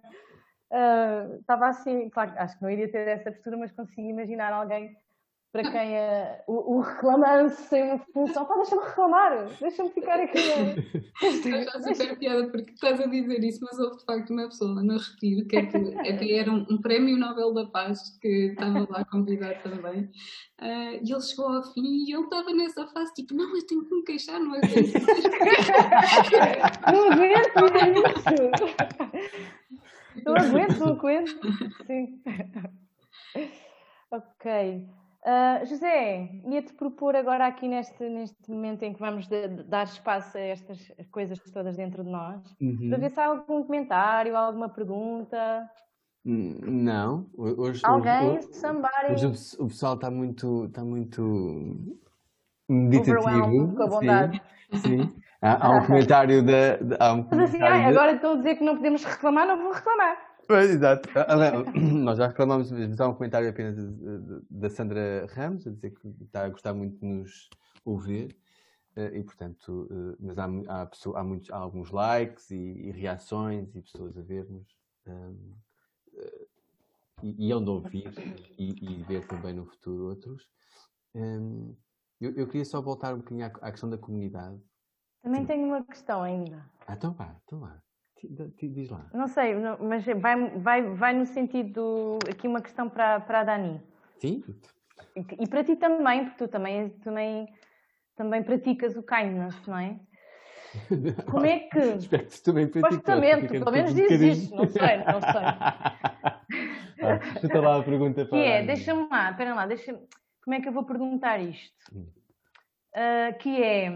uh, estava assim, claro, acho que não iria ter essa postura, mas consigo imaginar alguém para quem é o, o reclamante tem uma função, pá, deixa-me reclamar, deixa-me ficar aqui. Acho super piada porque estás a dizer isso, mas houve de facto uma pessoa no retiro que, é que até era um, um, prémio Nobel da Paz que estava lá convidado também. Uh, e ele chegou ao fim e ele estava nessa fase tipo, não, eu tenho que me queixar, não é? não aguento isso! Não aguento, não aguento. Sim. Ok. Uh, José, ia-te propor agora aqui neste, neste momento em que vamos de, de dar espaço a estas coisas todas dentro de nós, uhum. para ver se há algum comentário, alguma pergunta. Hum, não, hoje, Alguém, hoje, somebody. Hoje o pessoal está muito, está muito meditativo. Com a bondade. Sim, sim. Há, há, um comentário da. Há um Mas assim, ai, agora estou a dizer que não podemos reclamar, não vou reclamar. Pois, exato. Ah, nós já reclamámos, mas há um comentário apenas da Sandra Ramos, a dizer que está a gostar muito de nos ouvir. Eh, e, portanto, eh, mas há, há, pessoa, há, muitos, há alguns likes e, e, reações e pessoas a ver-nos. Um, eh, e, e onde ouvir e, e, ver também no futuro outros. Um, eu, eu, queria só voltar um bocadinho à, à questão da comunidade. Também Sim. tenho uma questão ainda. Ah, então vá, então vá. Diz lá. Não sei, mas vai, vai, vai no sentido. Aqui uma questão para, para a Dani. Sim. E, para ti também, porque tu também, também, também praticas o kindness, não é? Como é que. Espero que tu também praticas. Supostamente, pelo menos um dizes isso, não sei, não sei. ah, chuta lá a pergunta para Que é, deixa-me lá, espera lá, deixa como é que eu vou perguntar isto? Uh, que é.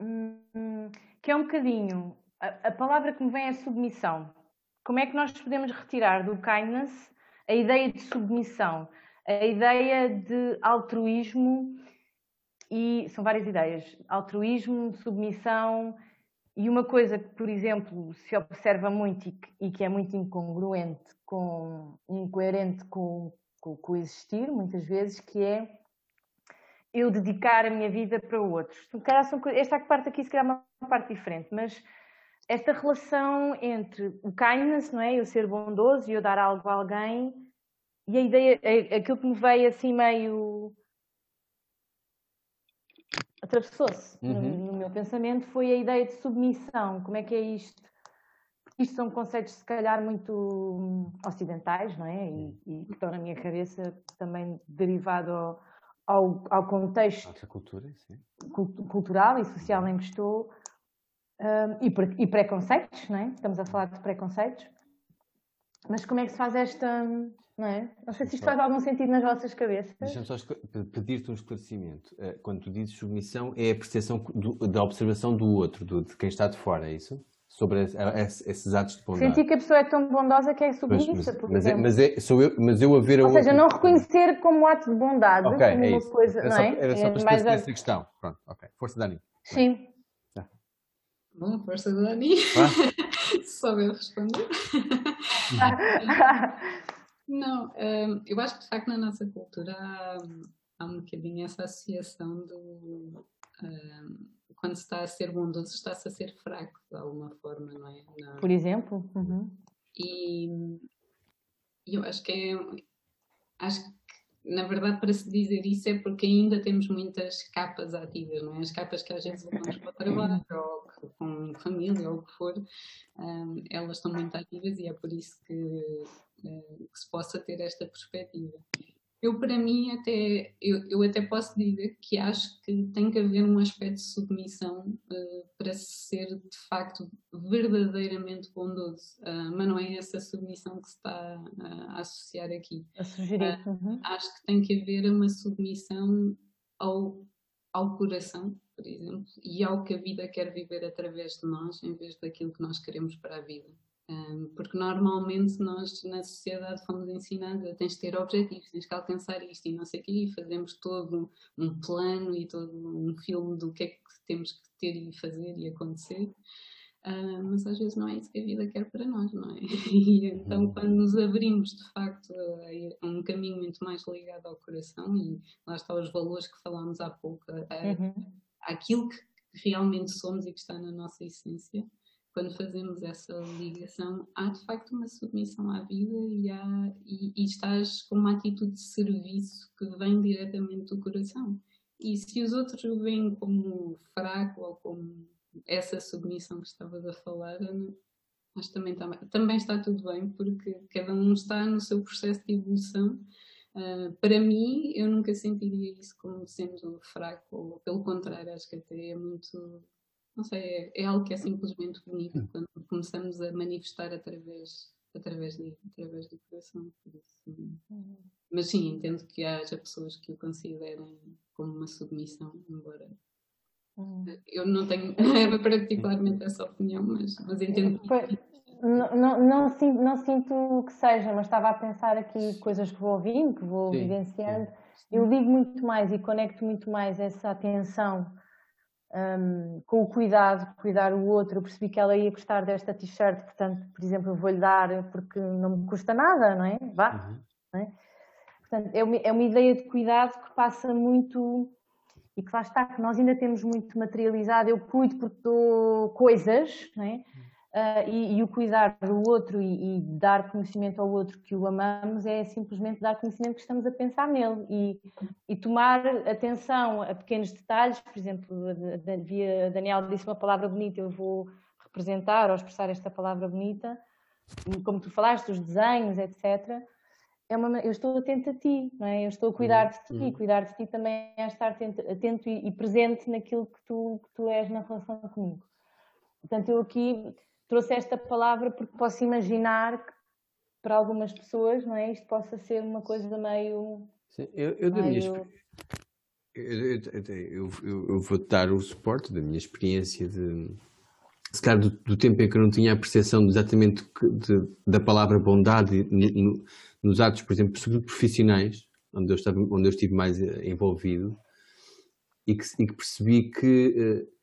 Hum, que é um bocadinho. A, a palavra que me vem é submissão. Como é que nós podemos retirar do kindness a ideia de submissão, a ideia de altruísmo e são várias ideias: altruísmo, submissão e uma coisa que, por exemplo, se observa muito e que, e que é muito incongruente, com, incoerente com, o existir, muitas vezes, que é eu dedicar a minha vida para outros. Esta parte aqui se calhar é uma parte diferente, mas esta relação entre o kindness, não é? Eu ser bondoso e eu dar algo a alguém, e a ideia, aquilo que me veio assim meio atravessou-se uhum. no, no, meu pensamento foi a ideia de submissão. Como é que é isto? Isto são conceitos, se calhar, muito ocidentais, não é? E, e que estão na minha cabeça também derivado ao, ao, ao contexto cultura, cultural e social em que estou um, e, e preconceitos, não é? Estamos a falar de preconceitos. Mas como é que se faz esta. não é? Não sei se isto faz algum sentido nas vossas cabeças. Deixa-me só pedir-te um esclarecimento. Eh, quando tu dizes submissão, é a percepção do, da observação do outro, do, de quem está de fora, é isso? Sobre esses atos de bondade. Sentir que a pessoa é tão bondosa que é submissa, mas, mas, é, mas, é, sou eu, mas eu a ver a Ou seja, não reconhecer como ato de bondade, okay, como é uma isso. coisa, era não só, é? Era só é para mais a... essa questão. Pronto, ok. Força, Dani. Sim. Tá. Bom, força, Dani. Ah? Soube responder. Não, um, eu acho que de facto na nossa cultura há, há um bocadinho essa associação do. Quando se está a ser bondoso, está-se a ser fraco de alguma forma, não é? Não. Por exemplo. Uhum. E eu acho que é. Acho que na verdade, para se dizer isso é porque ainda temos muitas capas ativas, não é? As capas que às vezes levamos para o trabalho, ou com família, ou o que for, um, elas estão muito ativas e é por isso que, uh, que se possa ter esta perspectiva. Eu, para mim, até, eu, eu até posso dizer que acho que tem que haver um aspecto de submissão uh, para ser, de facto, verdadeiramente bondoso. Uh, mas não é essa submissão que se está uh, a associar aqui. A sugerir. Uhum. Acho que tem que haver uma submissão ao, ao coração, por exemplo, e ao que a vida quer viver através de nós, em vez daquilo que nós queremos para a vida. Porque normalmente nós na sociedade fomos ensinados a tens de ter objetivos, tens que alcançar isto e não sei o quê, e fazemos todo um plano e todo um filme do que é que temos que ter e fazer e acontecer. Uh, mas às vezes não é isso que a vida quer para nós, não é? E então, quando nos abrimos de facto a, um caminho muito mais ligado ao coração, e lá estão os valores que falámos há pouco, a, uhum. aquilo que realmente somos e que está na nossa essência, quando fazemos essa ligação, há de facto uma submissão à vida e, há, e, e, estás com uma atitude de serviço que vem diretamente do coração. E se os outros o veem como fraco ou como essa submissão que estavas a falar, mas também, também, também está tudo bem, porque cada um está no seu processo de evolução. Uh, para mim, eu nunca sentiria isso como sendo fraco, ou pelo contrário, acho que até é muito não sei, é, é, algo que é simplesmente bonito hum. quando começamos a manifestar através, através, de, através do coração. Uhum. Mas sim, entendo que haja pessoas que o considerem como uma submissão, embora uhum. eu não tenho particularmente essa opinião, mas, mas entendo que. Não, não, não, sinto, não sinto que seja, mas estava a pensar aqui coisas que vou ouvindo, que vou sim, vivenciando. Sim. Eu ligo muito mais e conecto muito mais essa atenção um, com o cuidado, cuidar o outro. Eu percebi que ela ia gostar desta t-shirt, portanto, por exemplo, vou-lhe dar porque não me custa nada, não é? Vá. Uhum. Não é? Portanto, é uma, é uma ideia de cuidado que passa muito e que lá está, que nós ainda temos muito materializado. Eu cuido porque dou coisas, não é? Uh, e, e, o cuidar do outro e, e, dar conhecimento ao outro que o amamos é simplesmente dar conhecimento que estamos a pensar nele e, e tomar atenção a pequenos detalhes. Por exemplo, a, a Daniel disse uma palavra bonita, eu vou representar ou expressar esta palavra bonita, como tu falaste, os desenhos, etc. É uma, eu estou atento a ti, não é? eu estou a cuidar de ti, uhum. cuidar de ti também é estar atento, atento e, presente naquilo que tu, que tu és na relação comigo. Portanto, eu aqui trouxe esta palavra porque posso imaginar que para algumas pessoas, não é? Isto possa ser uma coisa meio. Sim, eu, eu da minha eu, eu, eu, vou dar o suporte da minha experiência de se calhar do, do, tempo em que eu não tinha a percepção exatamente de, da palavra bondade no, nos atos, por exemplo, sobretudo profissionais, onde eu, estava, onde eu estive mais eh, envolvido, e que, e que percebi que uh,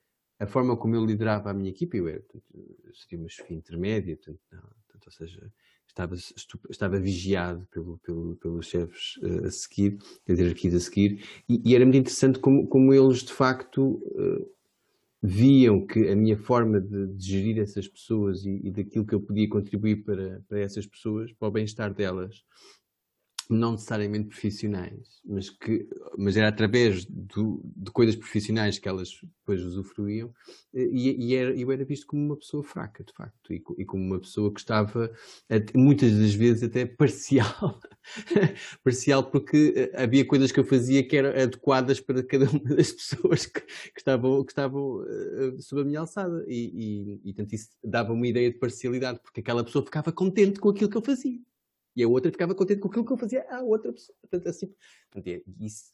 a forma como eu liderava a minha equipe, eu, era, eu seria uma chefia intermédia, portanto, não, portanto, ou seja, estava, estava vigiado pelo, pelo, pelos chefes uh, a seguir, as hierarquias a seguir, e, e, era muito interessante como, como eles de facto uh, viam que a minha forma de, de gerir essas pessoas e, e, daquilo que eu podia contribuir para, para essas pessoas, para o bem-estar delas, não necessariamente profissionais, mas, que, mas era através do, de coisas profissionais que elas depois usufruíam, e, e era, eu era visto como uma pessoa fraca, de facto, e, e como uma pessoa que estava, muitas das vezes, até parcial, parcial porque eh, havia coisas que eu fazia que eram adequadas para cada uma das pessoas que, que estavam, que estavam uh, sob a minha alçada, e, e, e, isso dava uma ideia de parcialidade, porque aquela pessoa ficava contente com aquilo que eu fazia. E a outra ficava contente com aquilo que eu fazia à outra pessoa. Portanto, assim, portanto, é, isso,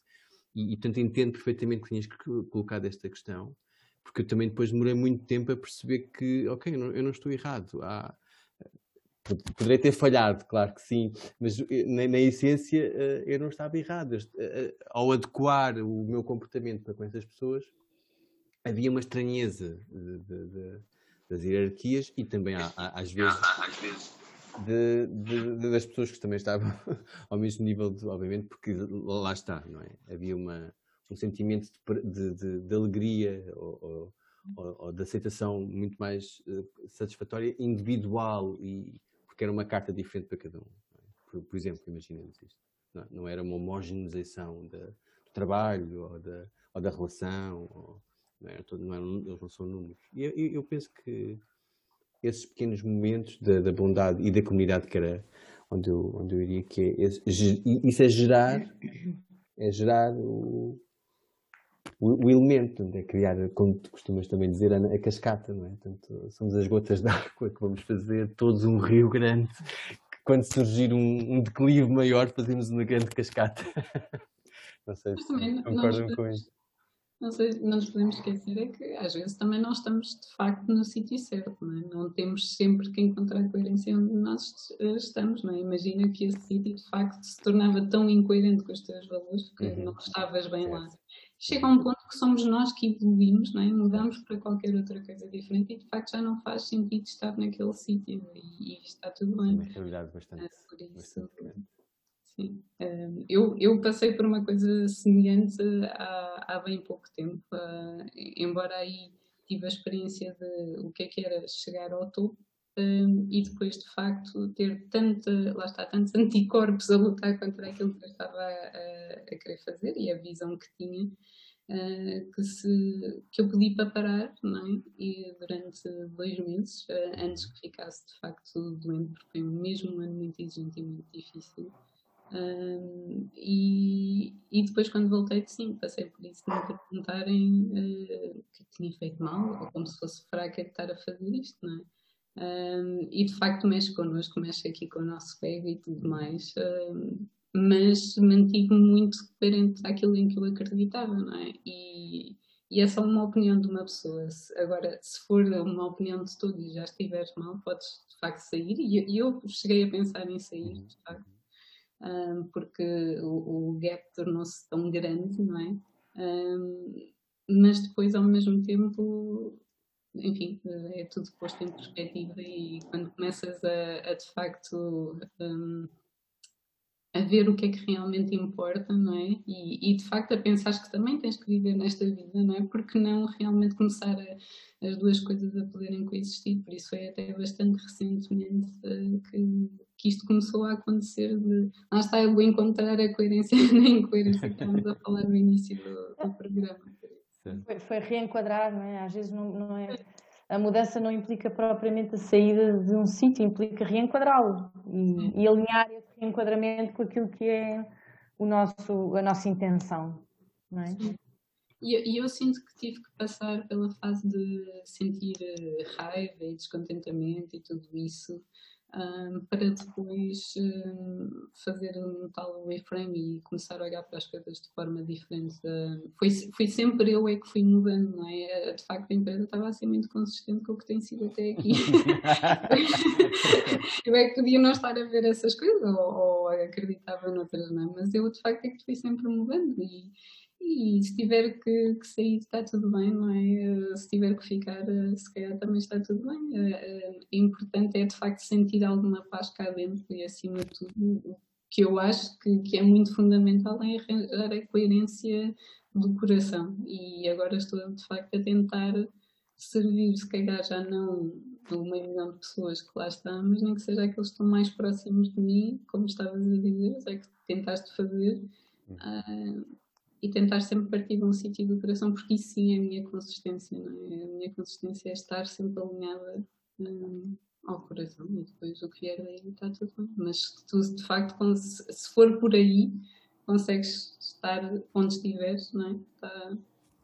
e, e, portanto, entendo perfeitamente que tinhas colocado esta questão, porque eu também depois demorei muito tempo a perceber que, ok, eu não, eu não estou errado. Há, Poderei ter falhado, claro que sim, mas eh, na, na essência eh, eu não estava errado. Eh, ao adequar o meu comportamento para com essas pessoas, havia uma estranheza de, de, de, das hierarquias e também às vezes de, de, das pessoas que também estavam ao mesmo nível, de, obviamente, porque lá está, não é? Havia uma, um sentimento de, de alegria ou, ou, ou, de aceitação muito mais uh, satisfatória, individual, e porque era uma carta diferente para cada um. É? Por, por, exemplo, imaginemos isto. Não, não era uma homogeneização do trabalho ou da, ou da relação, ou, não, era todo, não eram, eles não são números. E eu, eu penso que esses pequenos momentos da, da, bondade e da comunidade que era onde eu, onde eu iria, que é esse, isso é gerar, é gerar o, o, o, elemento, é criar, como tu costumas também dizer, a, a cascata, não é? Portanto, somos as gotas d'água que vamos fazer todos um rio grande, que quando surgir um, um declive maior fazemos uma grande cascata. não sei se concordam com isso não, sei, não nos podemos esquecer é que às vezes também não estamos de facto no sítio certo, não é? Não temos sempre que encontrar coerência onde nós estamos, não é? Imagina que esse sítio de facto se tornava tão incoerente com os teus valores que uhum. não estavas bem lá. Chega a um ponto que somos nós que evoluímos, não é? Mudamos para qualquer outra coisa diferente e de facto já não faz sentido estar naquele sítio e, e está tudo bem. Uma realidade bastante, é, por isso, bastante Sim. Eu, eu passei por uma coisa semelhante há, há bem pouco tempo, uh, embora aí tive a experiência de o que é que era chegar ao topo e depois de facto ter tanta, lá está, tantos anticorpos a lutar contra aquilo que eu estava a, a querer fazer e a visão que tinha. Uh, que, se, que eu pedi para parar não é? e durante dois meses, uh, antes que ficasse de facto doente, porque foi mesmo um ano muito exigente e muito difícil. Um, e, e depois, quando voltei, sim, passei por isso, de me perguntarem uh, o que tinha feito mal, ou como se fosse fraca de estar a fazer isto, não é? Um, e de facto mexe connosco, mexe aqui com o nosso ego e tudo mais, um, mas mantive-me muito coerente àquilo em que eu acreditava, não é? E, e é só uma opinião de uma pessoa. Agora, se for uma opinião de todos e já estiveres mal, podes de facto sair. E eu cheguei a pensar em sair, de facto porque o, o gap tornou-se tão grande, não é? Mas depois, ao mesmo tempo, enfim, é tudo posto em perspectiva e quando começas a, a de facto a ver o que é que realmente importa, não é? E, e, de facto a pensar que também tens que viver nesta vida, não é? Porque não realmente começar a, as duas coisas a poderem coexistir. Por isso é até bastante recentemente uh, que, que isto começou a acontecer de lá está eu vou encontrar a coerência na incoerência que estávamos a falar no início do, do programa. Foi, foi, reenquadrar, não é? Às vezes não, não é a mudança não implica propriamente a saída de um sítio, implica reenquadrá-lo e, e, alinhar esse reenquadramento com aquilo que é o nosso, a nossa intenção. Não é? E, eu sinto que tive que passar pela fase de sentir raiva e descontentamento e tudo isso um, para depois um, fazer um tal reframe e começar a olhar para as coisas de forma diferente. Uh, foi, foi sempre eu é que fui mudando, não é? De facto, a empresa estava a ser muito consistente com o que tem sido até aqui. eu é que podia não estar a ver essas coisas ou, ou acreditava noutras, não é? Mas eu, de facto, é que fui sempre mudando e e se tiver que, que, sair, está tudo bem, não é? Se tiver que ficar, eh, se calhar também está tudo bem. O eh, eh, importante é de facto sentir alguma paz cá dentro e acima de tudo, o que eu acho que, que é muito fundamental é arranjar a coerência do coração. E agora estou de facto a tentar servir, se calhar já não meio milhão de pessoas que lá estão, mas nem que seja aqueles que estão mais próximos de mim, como estavas a dizer, é que tentaste fazer. Uh, e tentar sempre partir de um sítio do coração, porque isso sim é a minha consistência, não é? A minha consistência é estar sempre alinhada hum, ao coração e depois o que vier daí está tudo bem. Mas tu, de facto, se for por aí, consegues estar onde estiveres, não é? Está,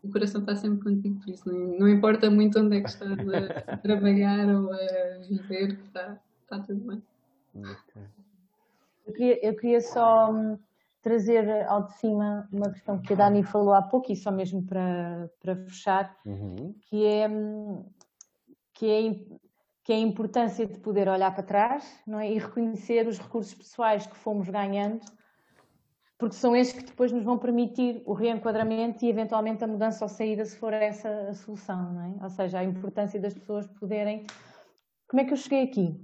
o coração está sempre contigo, por isso não, não importa muito onde é que estás a trabalhar ou a viver, está, está tudo bem. Okay. Eu queria, eu queria só hum, trazer ao de cima uma questão que a Dani falou há pouco, e só mesmo para, para fechar, uhum. que, é, que, é, que é a importância de poder olhar para trás não é? e reconhecer os recursos pessoais que fomos ganhando porque são esses que depois nos vão permitir o reenquadramento e eventualmente a mudança ou saída, se for essa a solução, não é? Ou seja, a importância das pessoas poderem. Como é que eu cheguei aqui?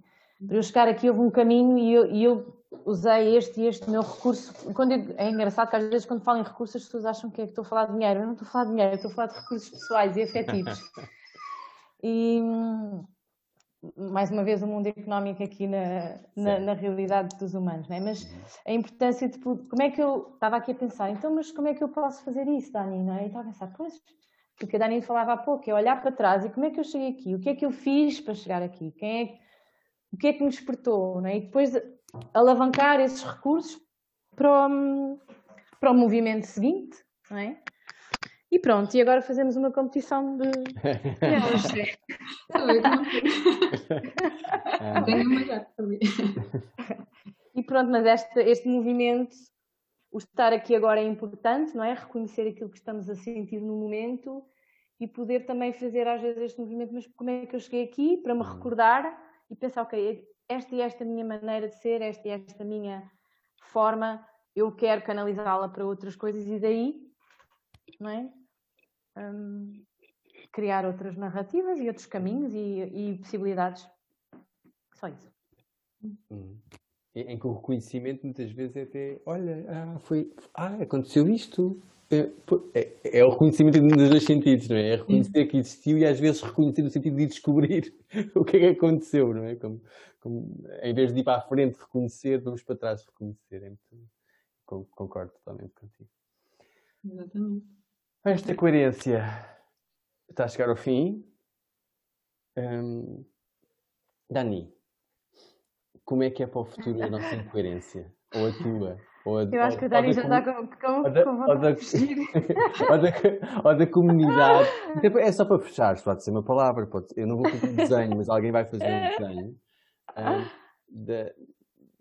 Para eu chegar aqui houve um caminho e eu, e eu usei este e este meu recurso. Quando eu, é engraçado que às vezes quando falo em recursos as pessoas acham que é que estou a falar de dinheiro. Eu não estou a falar de dinheiro, eu estou a falar de recursos pessoais e afetivos. E, mais uma vez o mundo económico aqui na, na, na, realidade dos humanos, não é? Mas a importância de como é que eu estava aqui a pensar, então, mas como é que eu posso fazer isso, Dani, não é? E estava a pensar, pois, o que a Dani falava há pouco, é olhar para trás e como é que eu cheguei aqui, o que é que eu fiz para chegar aqui, quem é, o que é que me despertou, não é? E depois alavancar esses recursos para o, para o movimento seguinte, não é? E pronto, e agora fazemos uma competição de. E pronto, mas este, este movimento, o estar aqui agora é importante, não é? Reconhecer aquilo que estamos a sentir no momento e poder também fazer às vezes este movimento, mas como é que eu cheguei aqui? Para me uhum. recordar e pensar, ok, esta e esta minha maneira de ser, esta e esta minha forma, eu quero canalizá-la para outras coisas e daí, não é? um, criar outras narrativas e outros caminhos e, e possibilidades. Só isso. Hum. Em que o reconhecimento muitas vezes é até, olha, ah, foi, ah, aconteceu isto. É, é, é, o reconhecimento nos dois sentidos, não é? É reconhecer que existiu e às vezes reconhecer no sentido de descobrir o que é que aconteceu, não é? Como, como, em vez de ir para a frente reconhecer, vamos para trás reconhecer. É muito, concordo totalmente contigo. Exatamente. Esta coerência está a chegar ao fim. Um, Dani, como é que é para o futuro a nossa incoerência? Ou a tua? Ou a, Eu acho que o Dani já está com, com, da, com ou, da, ou, da, ou da comunidade. É só para fechar, pode ser uma palavra. Pode, eu não vou fazer um desenho, mas alguém vai fazer um desenho um, da,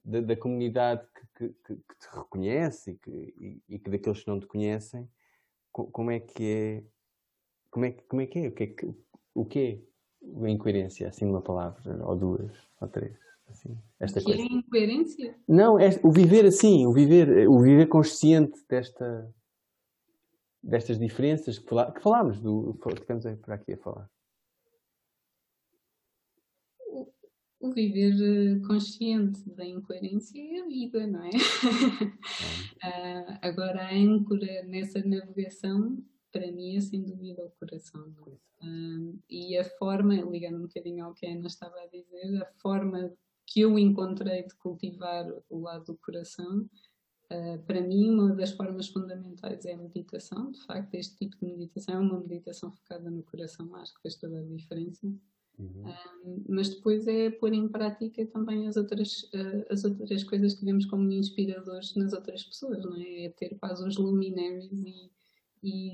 da, da, comunidade que, que, que, te reconhece e que, e, e que daqueles que não te conhecem como é que é como é, como é que é? O que é, que, o que é a incoerência, assim numa palavra, ou duas, ou três, assim, esta que coisa. é incoerência? Não, é, o viver assim, o viver, o viver consciente desta, destas diferenças que, fala, que falámos, do, que estamos por aqui a falar. o viver eh, consciente da incoerência é a vida, não é? uh, agora, a âncora nessa navegação, para mim, é sem dúvida o coração. Uh, e a forma, ligando um bocadinho ao que a Ana estava a dizer, a forma que eu encontrei de cultivar o lado do coração, uh, para mim, uma das formas fundamentais é a meditação. De facto, este tipo de meditação é uma meditação focada no coração, acho que fez toda a diferença. Uhum. Um, mas depois é pôr em prática também as outras, uh, as outras coisas que vemos como inspiradores nas outras pessoas, não é? É ter quase os luminaries e, e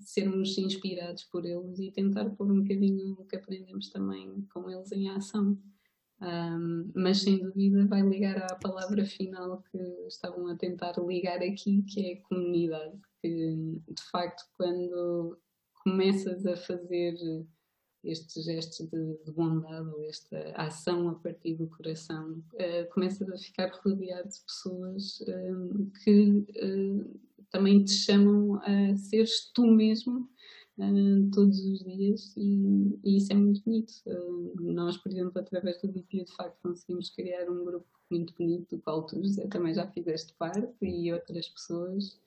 sermos inspirados por eles e tentar pôr um bocadinho o que aprendemos também com eles em ação. Um, mas sem dúvida vai ligar à palavra final que estavam a tentar ligar aqui, que é comunidade. Que de facto, quando começas a fazer estes gestos de, de, bondade ou esta ação a partir do coração, uh, começas a ficar rodeado de pessoas uh, que uh, também te chamam a seres tu mesmo todos os dias e, e, isso é muito bonito. nós, por exemplo, através do DP, de facto, conseguimos criar um grupo muito bonito, do qual tu, José, também já fizeste parte e outras pessoas.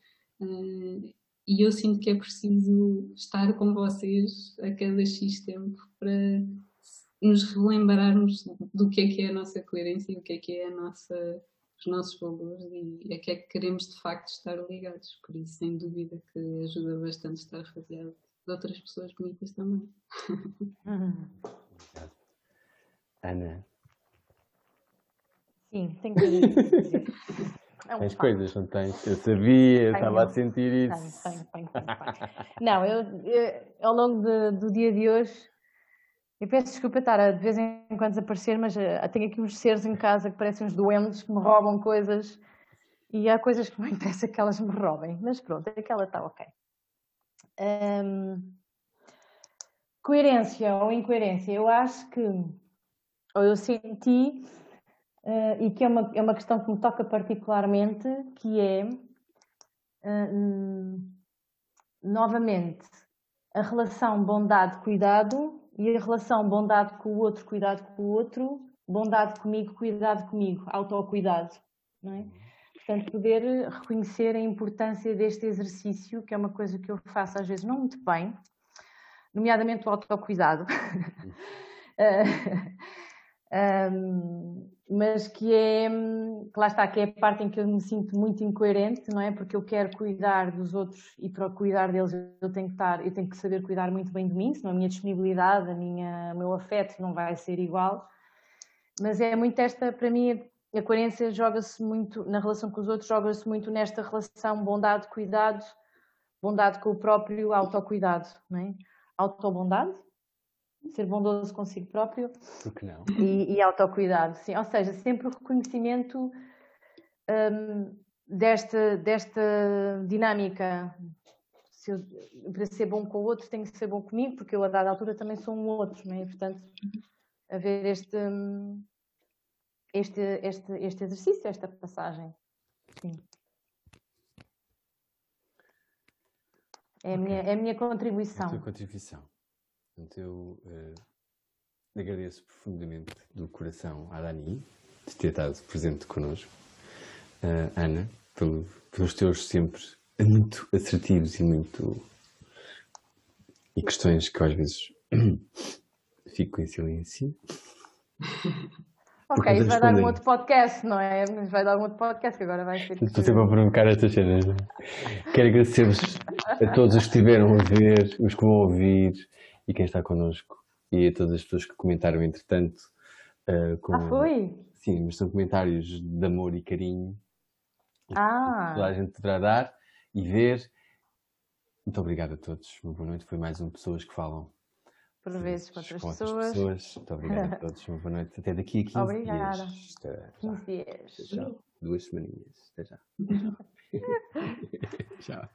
E eu sinto que é preciso estar com vocês a cada X tempo para nos relembrarmos do que é que é a nossa coerência o que é que é a nossa, os nossos valores e a que é que queremos de facto estar ligados. Por isso, sem dúvida, que ajuda bastante estar rodeado de outras pessoas bonitas também. Ana. Sim, tenho que dizer. É um tens coisas, não tens? Eu sabia, eu estava a sentir isso. Tenho, tenho, tenho, não, eu, eu, ao longo de, do dia de hoje Eu peço desculpa estar a, de vez em quando desaparecer, mas uh, tenho aqui uns seres em casa que parecem uns doentes que me roubam coisas e há coisas que não interessa que elas me roubem, mas pronto, aquela está ok. Um, coerência ou incoerência, eu acho que, ou eu senti, uh, e que é uma, é uma questão que me toca particularmente, que é, uh, novamente, a relação bondade-cuidado e a relação bondade com o outro, cuidado com o outro, bondade comigo, cuidado comigo, autocuidado, não é? Portanto, poder reconhecer a importância deste exercício, que é uma coisa que eu faço às vezes não muito bem, nomeadamente o autocuidado. um, mas que é, que lá está, que é a parte em que eu me sinto muito incoerente, não é? Porque eu quero cuidar dos outros e para cuidar deles eu tenho que estar, eu tenho que saber cuidar muito bem de mim, senão a minha disponibilidade, a minha, o meu afeto não vai ser igual. Mas é muito esta, para mim, a coerência joga-se muito, na relação com os outros, joga-se muito nesta relação bondade-cuidado, bondade com o próprio autocuidado, não é? Autobondade, ser bondoso consigo próprio. Porque não? E, e autocuidado, sim. Ou seja, sempre o reconhecimento um, desta, desta dinâmica. Se eu, para ser bom com o outro, tenho que ser bom comigo, porque eu, a dada altura, também sou um outro, não é? Portanto, haver este, este, este, este exercício, esta passagem. Sim. É, okay. a minha, é a minha contribuição. A tua contribuição. Portanto, eu uh, agradeço profundamente do coração à Dani de ter estado presente connosco. Uh, Ana, pelo, pelos teus sempre muito assertivos e muito. e questões que às vezes fico em silêncio. Ok, isso vai dar um outro podcast, não é? Vai dar um outro podcast que agora vai ser. Estou sempre a provocar estas cenas. É? Quero agradecer-vos a todos os que estiveram a ver, os que vão ouvir e quem está connosco e a todas as pessoas que comentaram entretanto. Uh, com... Ah, foi? Sim, mas são comentários de amor e carinho. Ah. Que toda a gente poderá dar e ver. Muito obrigado a todos. Uma boa noite. Foi mais um Pessoas que Falam por vezes com outras, com outras pessoas. pessoas. Muito obrigada a todos. Uma boa noite. Até daqui a 15 Obrigada. dias. Obrigada. 15 dias. Tchau. Duas semaninhas. Até já. Tchau.